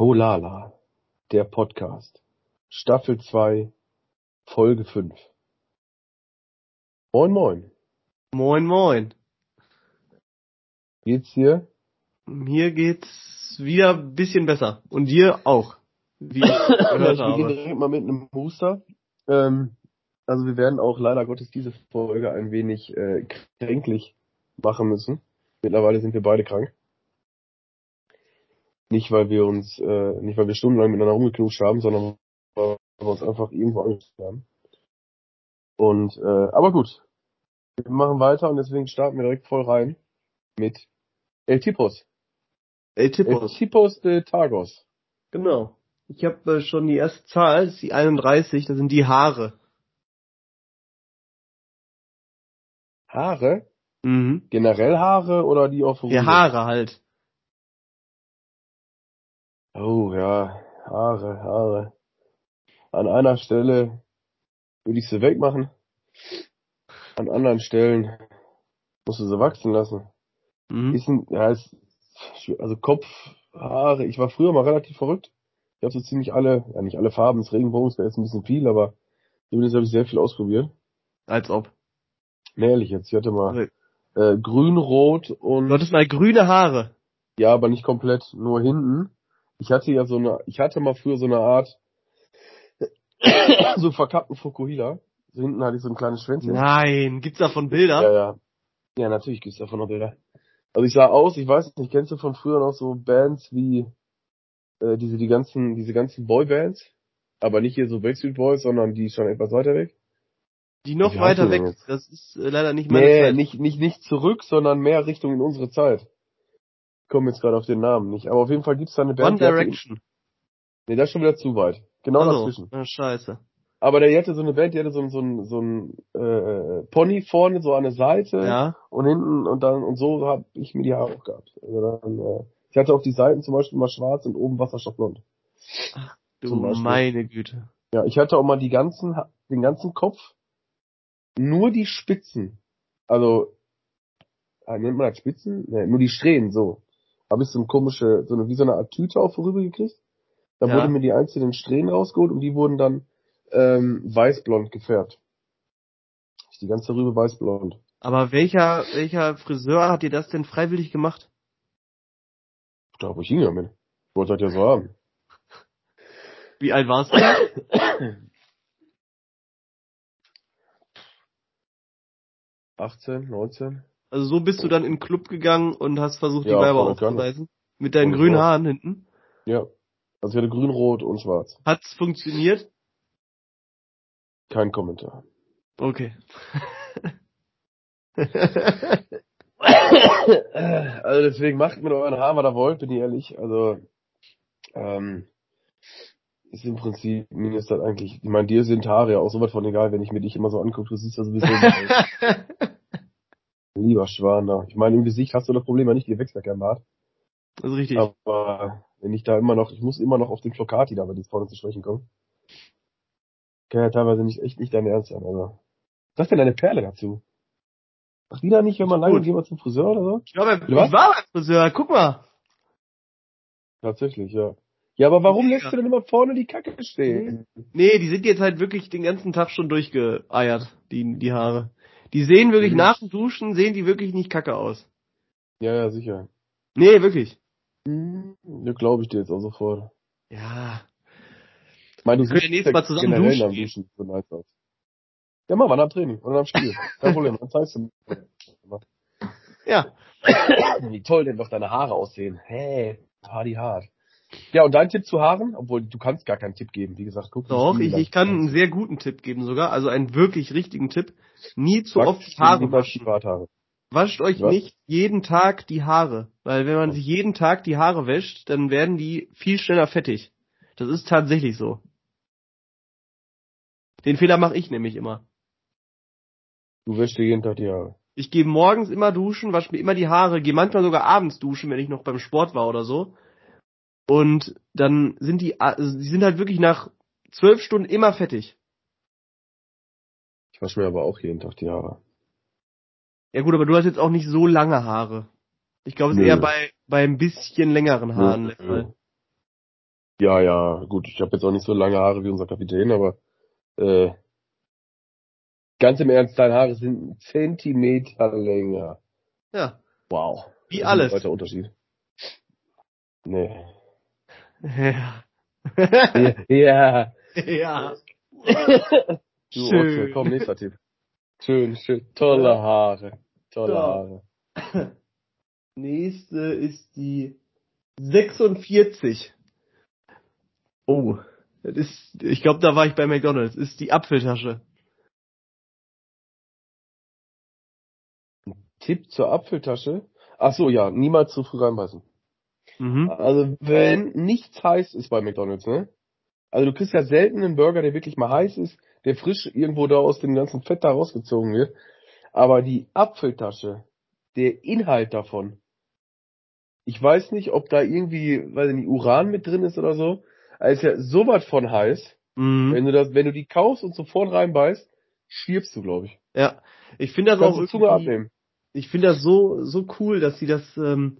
Tolala, der Podcast. Staffel 2, Folge 5. Moin moin. Moin moin. Geht's dir? Mir geht's wieder ein bisschen besser. Und dir auch. Wie ich gehört ich beginne direkt mal mit einem Booster. Ähm, also wir werden auch leider Gottes diese Folge ein wenig äh, kränklich machen müssen. Mittlerweile sind wir beide krank. Nicht, weil wir uns, äh, nicht weil wir stundenlang miteinander rumgeknutscht haben, sondern weil wir uns einfach irgendwo angesteckt haben. Und, äh, aber gut. Wir machen weiter und deswegen starten wir direkt voll rein mit El Tipos. El El Tippos. Tipos de Tagos. Genau. Ich habe äh, schon die erste Zahl, das ist die 31, das sind die Haare. Haare? Mhm. Generell Haare oder die auf Die Haare halt. Oh ja, Haare, Haare. An einer Stelle würde ich sie wegmachen. An anderen Stellen musst du sie wachsen lassen. Mhm. Ist ein, ja, ist, also Kopf, Haare. Ich war früher mal relativ verrückt. Ich habe so ziemlich alle, ja nicht alle Farben des Regenbogens, wäre jetzt ein bisschen viel, aber zumindest habe ich sehr viel ausprobiert. Als ob. Nee, ehrlich jetzt. Ich hatte mal äh, grün, rot und Du hattest mal grüne Haare. Ja, aber nicht komplett, nur hinten. Ich hatte ja so eine, ich hatte mal früher so eine Art, so verkappten Fukuhila. So hinten hatte ich so ein kleines Schwänzchen. Nein, gibt's davon Bilder? ja, ja. Ja, natürlich gibt's davon noch Bilder. Also ich sah aus, ich weiß nicht, kennst du von früher noch so Bands wie äh, diese die ganzen diese ganzen Boybands, aber nicht hier so Backstreet Boys, sondern die schon etwas weiter weg. Die noch weiter weg. Das ist äh, leider nicht meine Nee, Zeit. nicht nicht nicht zurück, sondern mehr Richtung in unsere Zeit. Ich komme jetzt gerade auf den Namen nicht, aber auf jeden Fall gibt's da eine Band. One Direction. Nee, das ist schon wieder zu weit. Genau Also, dazwischen. na, scheiße. Aber der hatte so eine Band, die hatte so, ein- so ein, so ein äh, Pony vorne, so an der Seite Ja. und hinten und dann und so habe ich mir die Haare auch gehabt. Also dann, äh, ich hatte auf die Seiten zum Beispiel mal schwarz und oben wasserstoffblond. Du Zum Beispiel. meine Güte. Ja, ich hatte auch mal die ganzen, den ganzen Kopf, nur die Spitzen. Also, äh, nennt man das Spitzen? Nee, nur die Strähnen, so. Habe ich so eine komische, so eine, wie so eine Art Tüte auch vorüber gekriegt. Da Ja. wurden mir die einzelnen Strähnen rausgeholt und die wurden dann ähm, weißblond gefärbt. Die ganze Rübe weißblond. Aber welcher, welcher Friseur hat dir das denn freiwillig gemacht? Da wo ich hin damit. Ich wollte das ja so haben. Wie alt warst du? 18, 19? Also so bist du dann in den Club gegangen und hast versucht, Ja, die Weiber aufzureißen? Mit deinen Volle grünen Kanne. Haaren hinten? Ja. Also ich hatte grün, rot und schwarz. Hat's funktioniert? Kein Kommentar. Okay. also deswegen macht mit euren Haaren, was ihr wollt, bin ich ehrlich. Also, ähm, ist im Prinzip, mir ist das eigentlich, ich meine, dir sind Haare ja auch so was von egal, wenn ich mir dich immer so angucke, du siehst ja sowieso aus. Lieber Schwan da. Ich meine, im Gesicht hast du das Problem ja nicht, ihr wächst ja kein Bart. das ist richtig. Aber wenn ich da immer noch, ich muss immer noch auf den Flocati da, wenn die vorne zu sprechen kommen. Kann ja teilweise nicht, echt nicht dein Ernst sein, also. Was ist denn deine Perle dazu? Macht die da nicht, wenn man lange geht, mal zum Friseur oder so? Ich, glaube, ich war beim Friseur, guck mal. Tatsächlich, ja. Ja, aber warum Ja. lässt du denn immer vorne die Kacke stehen? Nee, die sind jetzt halt wirklich den ganzen Tag schon durchgeeiert, die, die Haare. Die sehen wirklich Mhm. nach dem Duschen, sehen die wirklich nicht kacke aus. Ja, ja, sicher. Nee, wirklich. Ja, glaube ich dir jetzt auch sofort. Ja. Ich meine, du Wir können ja siehst nächstes Mal zusammen duschen am. Duschen so nice aus. Ja, mach mal am Training oder am Spiel. Kein Problem, dann zeigst du mir. Ja. Wie toll denn doch deine Haare aussehen. Hey, hardy hart. Ja, und dein Tipp zu Haaren? Obwohl, du kannst gar keinen Tipp geben. Wie gesagt, guck Doch, ich, ich kann einen sehr guten Tipp geben sogar, also einen wirklich richtigen Tipp. Nie zu Wachs oft die Haare waschen. Wascht euch Was? nicht jeden Tag die Haare. Weil wenn man sich jeden Tag die Haare wäscht, dann werden die viel schneller fettig. Das ist tatsächlich so. Den Fehler mache ich nämlich immer. Du wäschst dir jeden Tag die Haare. Ich gehe morgens immer duschen, wasche mir immer die Haare, gehe manchmal sogar abends duschen, wenn ich noch beim Sport war oder so. Und dann sind die, also die sind halt wirklich nach zwölf Stunden immer fettig. Ich wasche mir aber auch jeden Tag die Haare. Ja gut, aber du hast jetzt auch nicht so lange Haare. Ich glaube, es ist Nö. eher bei, bei ein bisschen längeren Haaren Nö. Fall. Ja, ja, gut, ich habe jetzt auch nicht so lange Haare wie unser Kapitän, aber äh, ganz im Ernst, deine Haare sind einen Zentimeter länger. Ja. Wow. Wie Das ist alles. Ein Unterschied. Nee. Ja. Ja. ja. Du Schön. Komm, nächster Tipp. Schön, schön. Tolle Haare. Tolle Ja. Haare. Nächste ist die 46. Oh, das ist, ich glaube, da war ich bei McDonalds. Ist die Apfeltasche. Tipp zur Apfeltasche. Ach so, ja, niemals zu früh reinbeißen. Mhm. Also, wenn nichts heiß ist bei McDonalds, ne? Also, du kriegst ja selten einen Burger, der wirklich mal heiß ist, der frisch irgendwo da aus dem ganzen Fett da rausgezogen wird. Aber die Apfeltasche, der Inhalt davon, ich weiß nicht, ob da irgendwie, weiß ich nicht, Uran mit drin ist oder so. Also ist ja sowas von heiß. Mhm. Wenn du das, wenn du die kaufst und sofort reinbeißt, stirbst du, glaube ich. Ja, ich finde das Kannst auch Zunge abnehmen. ich finde das so so cool, dass sie das, ähm,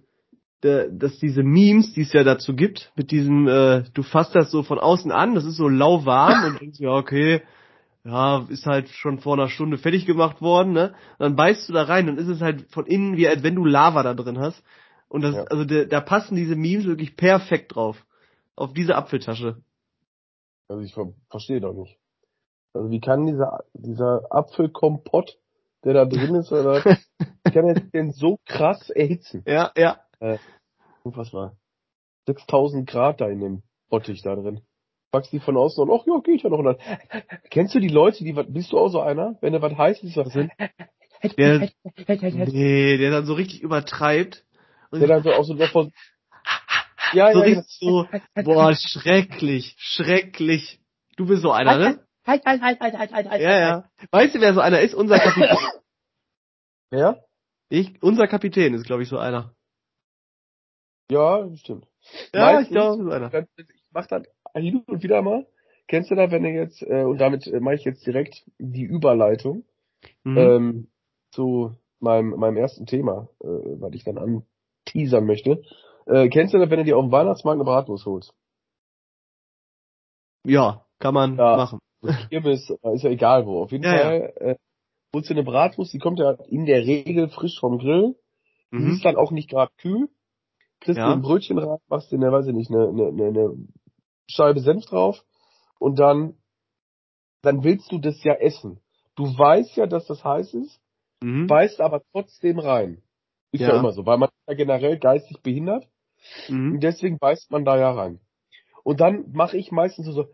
dass diese Memes, die es ja dazu gibt, mit diesem, äh, du fasst das so von außen an, das ist so lauwarm und denkst ja okay, ja ist halt schon vor einer Stunde fertig gemacht worden, ne? Und dann beißt du da rein und ist es halt von innen wie als wenn du Lava da drin hast. Und das, Ja. also da, da passen diese Memes wirklich perfekt drauf, auf diese Apfeltasche. Also ich ver verstehe doch nicht. Also wie kann dieser, dieser Apfelkompott, der da drin ist, oder, wie kann er denn so krass erhitzen? Ja, ja. Unfassbar. 6000 Grad da in dem Bottich da drin. Packst die von außen und, ach ja, geht ja noch. Und dann, kennst du die Leute, die, bist du auch so einer? Wenn da was Heißes was sind, Der, nee, der dann so richtig übertreibt. Und der dann so auch so noch von, ja, so ja, richtig so, boah, schrecklich, schrecklich. Du bist so einer, ne? Halt, halt, halt, halt, halt, halt, halt. Ja, ja. Weißt du, wer so einer ist? Unser Kapitän. Ja? Ich, unser Kapitän ist, glaube ich, so einer. Ja, stimmt. Ja, Meistens- ich glaube, einer. Ich mach das hin und wieder mal. Kennst du da, wenn du jetzt, äh, und damit äh, mache ich jetzt direkt die Überleitung Mhm. ähm, zu meinem, meinem ersten Thema, äh, was ich dann anteasern möchte. Äh, kennst du das, wenn du dir auf dem Weihnachtsmarkt eine Bratwurst holst? ja, kann man Ja. machen. Kirmes, äh, ist ja egal wo. Auf jeden Ja, Fall Äh, holst du eine Bratwurst, die kommt ja in der Regel frisch vom Grill. Die Mhm. ist dann auch nicht gerade kühl. Kriegst Ja. dir ein Brötchen rein, machst dir, ne, weiß ich nicht, eine, eine, eine, eine Scheibe Senf drauf und dann, dann willst du das ja essen. Du weißt ja, dass das heiß ist, Mhm. beißt aber trotzdem rein. Ist ja, Ja. immer so, weil man ist ja generell geistig behindert Mhm. und deswegen beißt man da ja rein. Und dann mache ich meistens so, so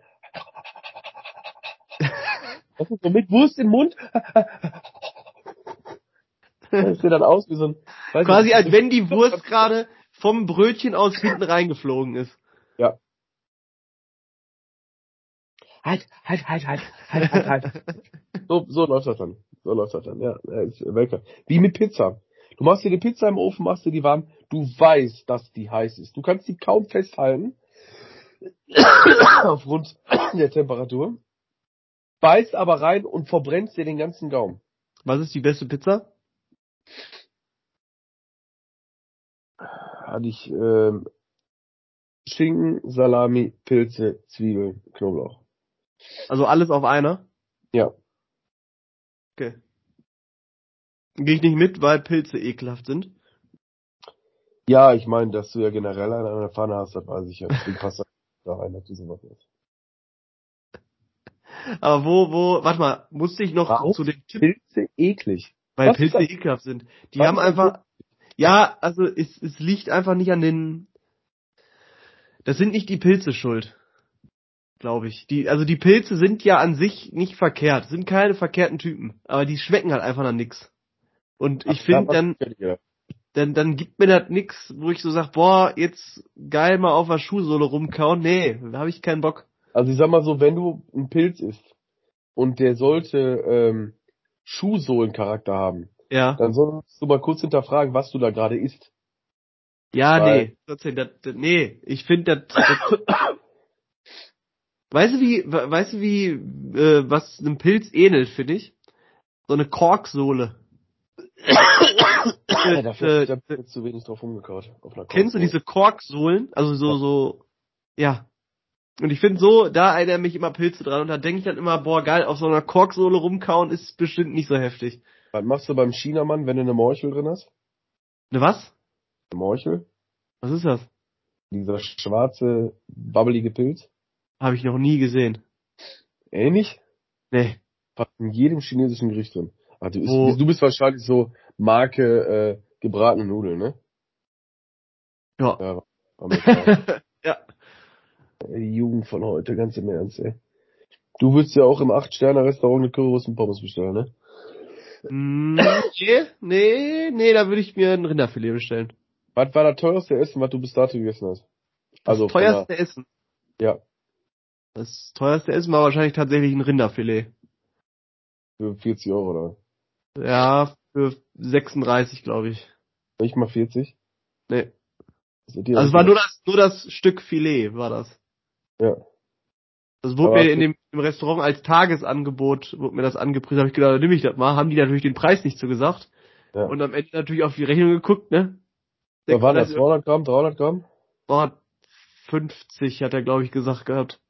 so mit Wurst im Mund. Das sieht dann aus wie so ein, Quasi nicht, als wenn die Wurst gerade vom Brötchen aus hinten reingeflogen ist. Ja. Halt, halt, halt, halt, halt, halt, halt. So, so läuft das dann. So läuft das dann, ja. ist Weltklasse. Wie mit Pizza. Du machst dir die Pizza im Ofen, machst dir die warm. Du weißt, dass die heiß ist. Du kannst die kaum festhalten. Aufgrund der Temperatur. Beißt aber rein und verbrennst dir den ganzen Gaumen. Was ist die beste Pizza? Hatte ich, ähm, Schinken, Salami, Pilze, Zwiebeln, Knoblauch. Also alles auf einer? Ja. Okay. Gehe ich nicht mit, weil Pilze ekelhaft sind. Ja, ich meine, dass du ja generell eine an der Pfanne hast, das weiß ich ja. Deswegen passt da rein, dass du sowas ist. Aber wo, wo, warte mal, musste ich noch Warum? zu dem Tipp, Pilze eklig. weil was Pilze ekelhaft sind. Die Was haben einfach, ja, also es, es liegt einfach nicht an den, das sind nicht die Pilze schuld. Glaube ich. Die, also die Pilze sind ja an sich nicht verkehrt, sind keine verkehrten Typen, aber die schmecken halt einfach nach nix. Und ich finde da dann, dann, dann gibt mir das nix, wo ich so sag, boah, jetzt geil mal auf der Schuhsohle rumkauen. Nee, da habe ich keinen Bock. Also ich sag mal so, wenn du einen Pilz isst und der sollte ähm, Schuhsohlencharakter haben, Ja. dann solltest du mal kurz hinterfragen, was du da gerade isst. Ja, Weil- nee. Trotzdem, das, das, nee, ich finde das, das Weißt du wie, we- weißt du wie, äh, was einem Pilz ähnelt, finde ich? So eine Korksohle. Ja, äh, ist der Pilz zu wenig drauf einer Kennst du diese Korksohlen? Also so, so, ja. Und ich finde so, da erinnere mich immer Pilze dran und da denke ich dann immer, boah geil, auf so einer Korksohle rumkauen ist bestimmt nicht so heftig. Was machst du beim Chinamann, wenn du eine Morchel drin hast? Ne was? Eine Morchel? Was ist das? Dieser schwarze, babbelige Pilz? Habe ich noch nie gesehen. Ähnlich? Nee. Fast in jedem chinesischen Gericht drin. Ah, du, Wo- bist, du bist wahrscheinlich so Marke äh, gebratene Nudeln, ne? Ja. Ja, ja. Die Jugend von heute, ganz im Ernst, ey. Du würdest ja auch im 8-Sterne-Restaurant eine Currywurst und Pommes bestellen, ne? Nee, nee, nee, da würde ich mir ein Rinderfilet bestellen. Was war das teuerste Essen, was du bis dato gegessen hast? Also das teuerste Essen. Der, ja, Das teuerste Essen war wahrscheinlich tatsächlich ein Rinderfilet. für 40 Euro oder? Ja, für 36, glaube ich. Nicht mal 40? Nee. Also es war nur das, nur das Stück Filet, war das. Ja. Das wurde Aber mir in dem im Restaurant als Tagesangebot, wurde mir das angepriesen, habe ich gedacht, nimm ich das mal, haben die natürlich den Preis nicht so gesagt. Ja. Und am Ende natürlich auf die Rechnung geguckt, ne? Da waren das 36 200 Gramm, 300 Gramm? Boah, 50 hat er, glaube ich, gesagt gehabt.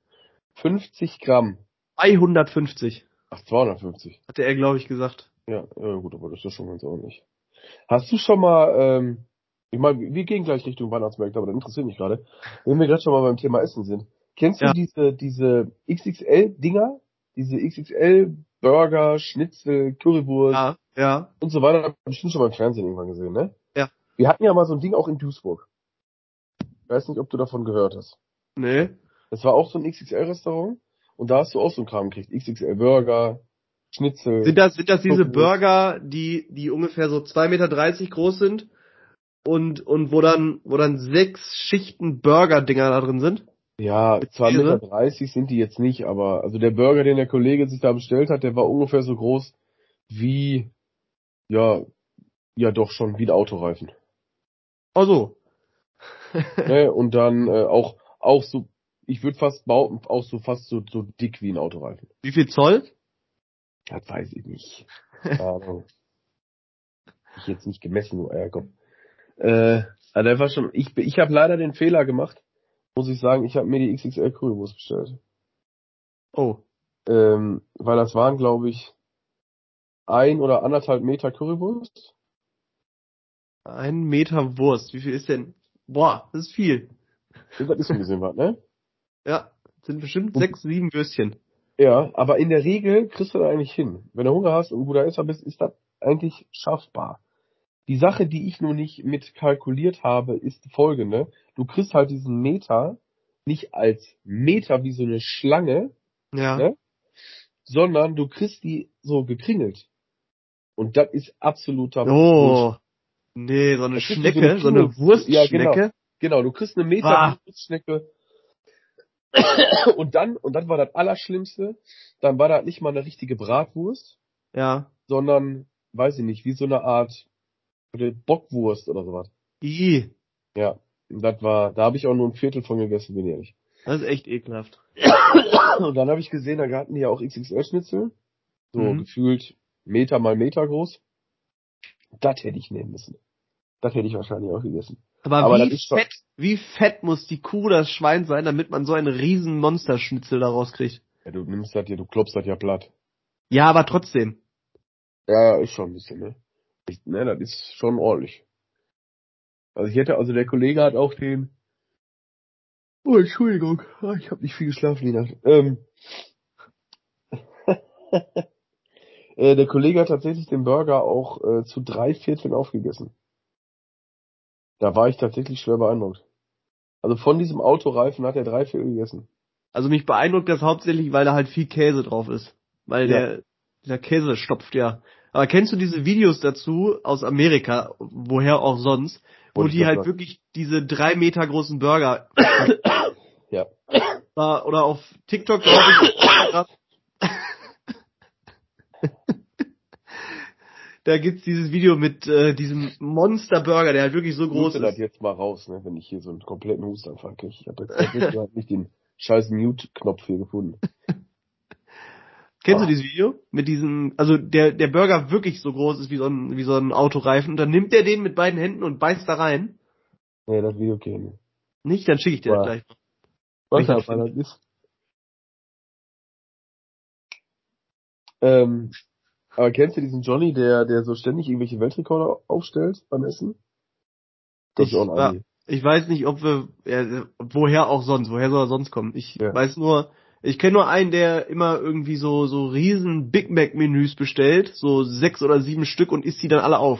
50 Gramm. 250 Ach, 250. hatte er, glaube ich, gesagt. Ja, ja, gut, aber das ist schon ganz ordentlich. Hast du schon mal, ähm, ich meine, wir gehen gleich Richtung Weihnachtsmärkte, aber das interessiert mich gerade. Wenn wir gerade schon mal beim Thema Essen sind. Kennst Ja. du diese, diese XXL-Dinger? Diese XXL-Burger, Schnitzel, Currywurst Ja, ja. und so weiter? Hab ich bestimmt schon mal im Fernsehen irgendwann gesehen, ne? Ja. Wir hatten ja mal so ein Ding auch in Duisburg. Ich weiß nicht, ob du davon gehört hast. Nee. Das war auch so ein XXL-Restaurant und da hast du auch so einen Kram gekriegt. XXL-Burger, Schnitzel. Sind das, sind das diese. Burger, die, die ungefähr so 2,30 Meter groß sind und, und wo dann, wo dann sechs Schichten Burger-Dinger da drin sind? Ja, Mit 2,30 Käse? Meter 30 sind die jetzt nicht, aber also der Burger, den der Kollege sich da bestellt hat, der war ungefähr so groß wie, ja, ja doch schon wie ein Autoreifen. Ach so. ne? Und dann äh, auch, auch so, ich würde fast behaupten, auch so fast so, so dick wie ein Autoreifen. Wie viel Zoll? Das weiß ich nicht. Ahnung. ich jetzt nicht gemessen, du Eierkopf. Äh, also der war schon, ich, ich habe leider den Fehler gemacht, muss ich sagen, ich habe mir die XXL Currywurst bestellt. Oh. Ähm, weil das waren, glaube ich, ein oder anderthalb Meter Currywurst. Ein Meter Wurst. Wie viel ist denn? Boah, das ist viel. Das ist ein bisschen was, ne? Ja. Sind bestimmt Und- sechs, sieben Würstchen. Ja, aber in der Regel kriegst du das eigentlich hin. Wenn du Hunger hast und ein guter Esser bist, ist das eigentlich schaffbar. Die Sache, die ich nur nicht mit kalkuliert habe, ist folgende. Du kriegst halt diesen Meter nicht als Meter wie so eine Schlange, Ja. Ne? sondern du kriegst die so gekringelt. Und das ist absoluter. Oh. Nee, so eine ist so Schnecke, eine so eine Wurstschnecke. Ja, genau. Genau, du kriegst eine Meter Ah. Wurstschnecke. Und dann, und dann war das Allerschlimmste, dann war das nicht mal eine richtige Bratwurst, Ja. sondern, weiß ich nicht, wie so eine Art Bockwurst oder sowas. I. Ja, das war, da habe ich auch nur ein Viertel von gegessen, bin ich ehrlich. Das ist echt ekelhaft. Und dann habe ich gesehen, da hatten die ja auch XXL-Schnitzel, so Mhm. gefühlt Meter mal Meter groß. Das hätte ich nehmen müssen. Das hätte ich wahrscheinlich auch gegessen. Aber, Aber wie fett, wie fett muss die Kuh das Schwein sein, damit man so einen riesen Monsterschnitzel daraus kriegt? Ja, du nimmst das ja, du klopfst das ja platt. Ja, aber trotzdem. Ja, ist schon ein bisschen, ne? Ne, das ist schon ordentlich. Also ich hätte, also der Kollege hat auch den. Oh, Entschuldigung, Ah, ich habe nicht viel geschlafen die Nacht. Ähm, äh, der Kollege hat tatsächlich den Burger auch äh, zu drei Vierteln aufgegessen. Da war ich tatsächlich schwer beeindruckt. Also von diesem Autoreifen hat er drei Viertel gegessen. Also mich beeindruckt das hauptsächlich, weil da halt viel Käse drauf ist. Weil Ja. der, der Käse stopft ja. Aber kennst du diese Videos dazu aus Amerika, woher auch sonst, wo Wollte ich die halt sagen. wirklich diese drei Meter großen Burger Ja. oder auf TikTok glaube ich. da gibt's dieses Video mit äh, diesem Monster Burger, der halt wirklich so groß Huste das ist. jetzt mal raus, ne, wenn ich hier so einen kompletten Hustanfall kriege. Ich habe jetzt nicht den scheiß Mute-Knopf hier gefunden. Kennst du dieses Video? Mit diesem, also der, der Burger wirklich so groß ist wie so ein, wie so ein Autoreifen und dann nimmt er den mit beiden Händen und beißt da rein. Nee, das Video kenne ich. Nicht? Dann schicke ich dir das gleich. Was Welcher das Ballern ist. Ähm, aber kennst du diesen Johnny, der, der so ständig irgendwelche Weltrekorde aufstellt beim Essen? Das Ich, ist auch ein Ami. ich weiß nicht, ob wir, ja, woher auch sonst, woher soll er sonst kommen? Ich Ja. weiß nur, ich kenne nur einen, der immer irgendwie so, so riesen Big Mac Menüs bestellt, so sechs oder sieben Stück und isst die dann alle auf.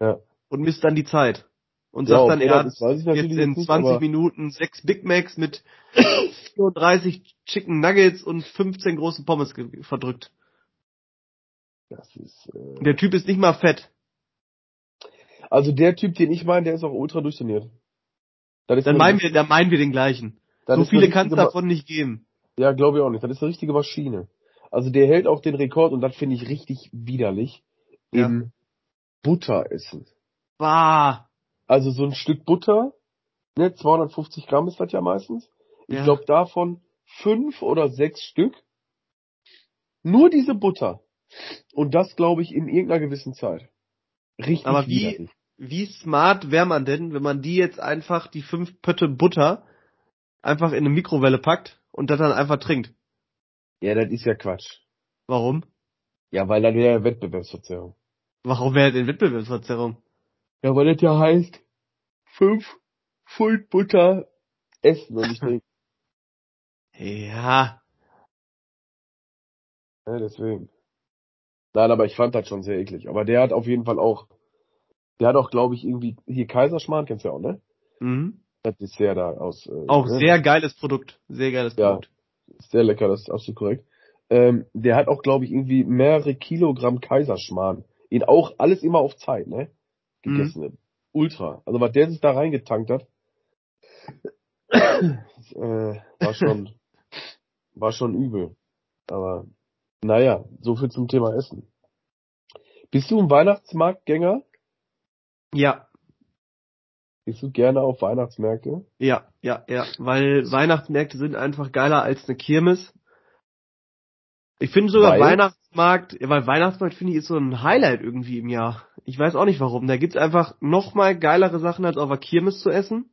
Ja. Und misst dann die Zeit. Und Ja, sagt dann, er hat jetzt in nicht, 20 aber- Minuten sechs Big Macs mit 34 Chicken Nuggets und 15 großen Pommes verdrückt. Das ist, äh, Der Typ ist nicht mal fett. also der Typ, den ich meine, der ist auch ultra durchtrainiert. Dann eine- meinen wir, dann meinen wir den gleichen. so viele kann es davon nicht geben. Ja, glaube ich auch nicht. Das ist eine richtige Maschine. Also der hält auch den Rekord und das finde ich richtig widerlich Ja. im Butteressen. Bah. Also so ein Stück Butter, ne, 250 Gramm ist das ja meistens. Ich Ja. glaube davon fünf oder sechs Stück. Nur diese Butter. Und das glaube ich in irgendeiner gewissen Zeit. Richtig Aber wie- widerlich. Wie smart wäre man denn, wenn man die jetzt einfach, die fünf Pötte Butter, einfach in eine Mikrowelle packt und das dann einfach trinkt? Ja, das ist ja Quatsch. Warum? Ja, weil dann wäre ja Wettbewerbsverzerrung. Warum wäre denn Wettbewerbsverzerrung? Ja, weil das ja heißt, fünf Pfund Butter essen und nicht trinken. Ja. Ja, deswegen. Nein, aber ich fand das schon sehr eklig. Aber der hat auf jeden Fall auch, der hat auch, glaube ich, irgendwie, hier Kaiserschmarrn, kennst du ja auch, ne? Mhm. Das Dessert da aus. Äh, Auch ne? sehr geiles Produkt. Sehr geiles Ja. Produkt. Sehr lecker, das ist absolut korrekt. Ähm, der hat auch, glaube ich, irgendwie mehrere Kilogramm Kaiserschmarrn. Ihn auch alles immer auf Zeit, ne? Gegessen. Ultra. Also was der sich da reingetankt hat, das, äh, war schon, war schon übel. Aber naja, so viel zum Thema Essen. Bist du ein Weihnachtsmarktgänger? Ja. Bist du gerne auf Weihnachtsmärkte? Ja, ja, ja, weil Weihnachtsmärkte sind einfach geiler als eine Kirmes. Ich finde sogar Weil? Weihnachtsmarkt, weil Weihnachtsmarkt finde ich ist so ein Highlight irgendwie im Jahr. Ich weiß auch nicht warum. Da gibt's einfach noch mal geilere Sachen als auf der Kirmes zu essen.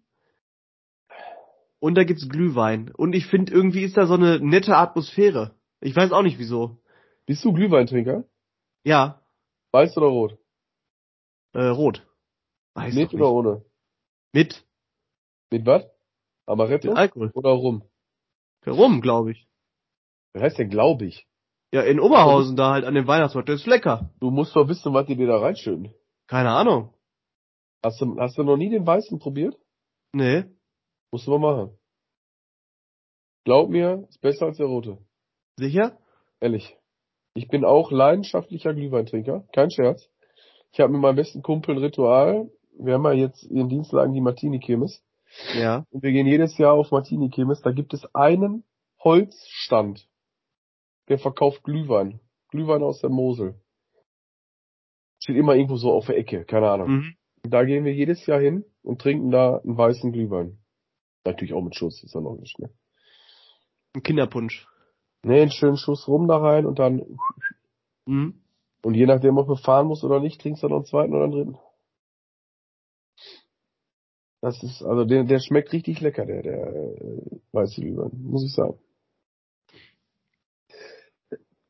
Und da gibt's Glühwein. Und ich finde irgendwie ist da so eine nette Atmosphäre. Ich weiß auch nicht wieso. Bist du Glühweintrinker? Ja, Weiß oder rot? äh, rot. Weiß Mit doch oder nicht. ohne? Mit. Mit was? Amaretto Mit Alkohol. oder rum? Rum, glaube ich. Wer heißt denn glaube ich? Ja, in Oberhausen da halt an dem Weihnachtsmarkt. Das ist lecker. Du musst doch wissen, was die dir da reinschütten. Keine Ahnung. Hast du, hast du noch nie den weißen probiert? Nee. Musst du mal machen. Glaub mir, ist besser als der rote. Sicher? Ehrlich. Ich bin auch leidenschaftlicher Glühweintrinker. Kein Scherz. Ich habe mit meinem besten Kumpel ein Ritual. Wir haben ja jetzt in Dienstlagen die Martini-Kirmes. Ja. Und wir gehen jedes Jahr auf Martini-Kirmes. Da gibt es einen Holzstand. Der verkauft Glühwein. Glühwein aus der Mosel. Steht immer irgendwo so auf der Ecke. Keine Ahnung. Mhm. Da gehen wir jedes Jahr hin und trinken da einen weißen Glühwein. Natürlich auch mit Schuss, ist ja noch nicht, ne? Ein Kinderpunsch. Ne, einen schönen Schuss rum da rein und dann, Mhm. und je nachdem, ob du fahren musst oder nicht, trinkst du noch einen zweiten oder einen dritten. Das ist, also der, der schmeckt richtig lecker, der, der äh, weiße Glühwein, muss ich sagen.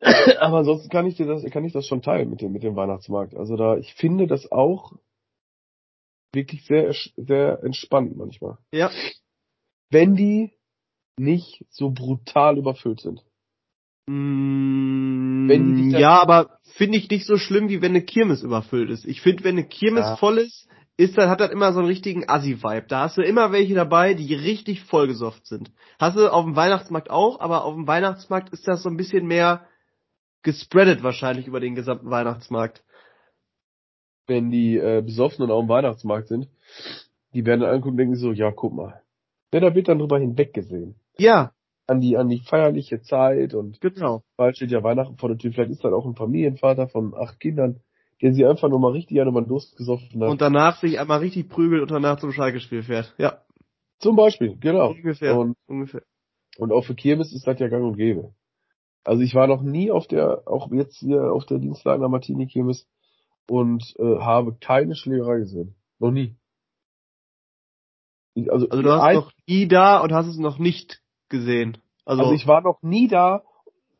Aber ansonsten kann ich dir das, kann ich das schon teilen mit dem, mit dem Weihnachtsmarkt. Also da, ich finde das auch wirklich sehr, sehr entspannt manchmal. Ja. Wenn die nicht so brutal überfüllt sind. Mm, Wenn die ja, aber finde ich nicht so schlimm, wie wenn eine Kirmes überfüllt ist. Ich finde, wenn eine Kirmes Ja. voll ist, ist dann, hat das immer so einen richtigen Assi-Vibe. Da hast du immer welche dabei, die richtig vollgesofft sind. Hast du auf dem Weihnachtsmarkt auch, aber auf dem Weihnachtsmarkt ist das so ein bisschen mehr gespreadet wahrscheinlich über den gesamten Weihnachtsmarkt. wenn die äh, besoffen und auf dem Weihnachtsmarkt sind, die werden dann angucken und denken so, ja, guck mal. Ja, da wird dann drüber hinweggesehen. Ja, An die, an die feierliche Zeit und genau. bald steht ja Weihnachten vor der Tür. Vielleicht ist dann auch ein Familienvater von acht Kindern, der sie einfach nur mal richtig an den Durst gesoffen hat. Und danach sich einmal richtig prügelt und danach zum Schalke-Spiel fährt. Ja, Zum Beispiel, genau. ungefähr. Und, ungefähr. und auch für Kirmes ist das ja gang und gäbe. Also ich war noch nie auf der, auch jetzt hier auf der Dienstlager Martini Kirmes und äh, habe keine Schlägerei gesehen. Noch nie. Also, Also du ein- noch nie da und hast es noch nicht gesehen. Also, Also, ich war noch nie da.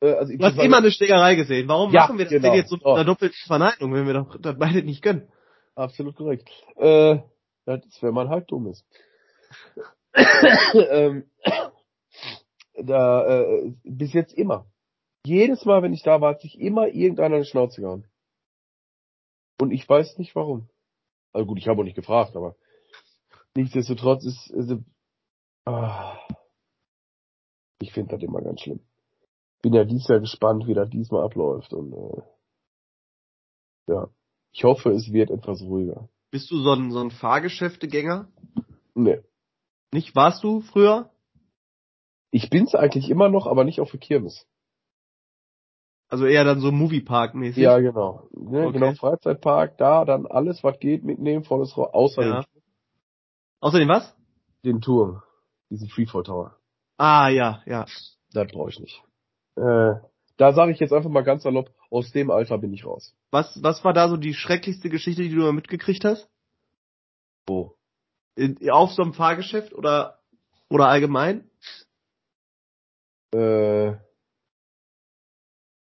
Äh, also du hast immer eine Schlägerei gesehen. Warum Ja, machen wir das genau. denn jetzt so mit einer doppelten Verneinung, wenn wir doch das beide nicht gönnen? Absolut korrekt. Äh, das ist, wenn man halt dumm ist. ähm, da, äh, bis jetzt immer. Jedes Mal, wenn ich da war, hat sich immer irgendeiner eine Schnauze gehauen. Und ich weiß nicht warum. Also gut, ich habe auch nicht gefragt, aber nichtsdestotrotz ist, ist ah, ich finde das immer ganz schlimm. Bin ja dieses Jahr gespannt, wie das diesmal abläuft und äh, ja, ich hoffe, es wird etwas ruhiger. Bist du so ein, so ein Fahrgeschäftegänger? Nee. Nicht? Warst du früher? Ich bin's eigentlich immer noch, aber nicht auf der Kirmes. Also eher dann so Moviepark-mäßig? Ja, genau. Ne, Okay. Genau, Freizeitpark, da dann alles, was geht, mitnehmen, volles Rohr, außer Ja. Außerdem was? den, den Turm, diesen Freefall Tower. Ah, ja, ja. Das brauche ich nicht. Äh, da sage ich jetzt einfach mal ganz salopp, aus dem Alter bin ich raus. Was, was war da so die schrecklichste Geschichte, die du mal mitgekriegt hast? Wo? In, auf so einem Fahrgeschäft oder, oder allgemein? Äh,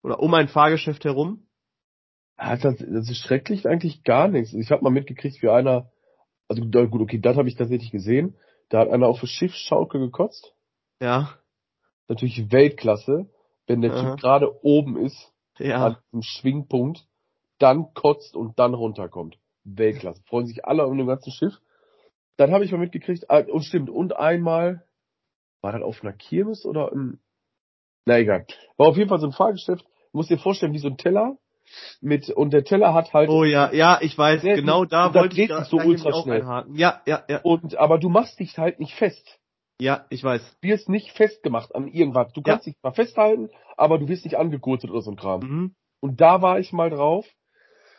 Oder um ein Fahrgeschäft herum? ah, das, das ist schrecklich eigentlich gar nichts. Ich habe mal mitgekriegt, wie einer, also gut, okay, das habe ich tatsächlich gesehen. Da hat einer auf der Schiffsschaukel gekotzt. Ja. Natürlich Weltklasse, wenn der Aha. Typ gerade oben ist an Ja. dem Schwingpunkt, dann kotzt und dann runterkommt. Weltklasse. Freuen sich alle um dem ganzen Schiff. Dann habe ich mal mitgekriegt, ah, und stimmt, und einmal, war das auf einer Kirmes oder im, na egal. War auf jeden Fall so ein Fahrgeschäft, du musst dir vorstellen, wie so ein Teller mit, und der Teller hat halt, Oh ja, ja, ich weiß, genau da und wollte ich da, so da ultra schnell. Ja, ja, ja. und, aber du machst dich halt nicht fest. Ja, ich weiß. Du wirst nicht festgemacht an irgendwas. Du Ja. kannst dich zwar festhalten, aber du wirst nicht angegurtet oder so ein Kram. Mhm. Und da war ich mal drauf,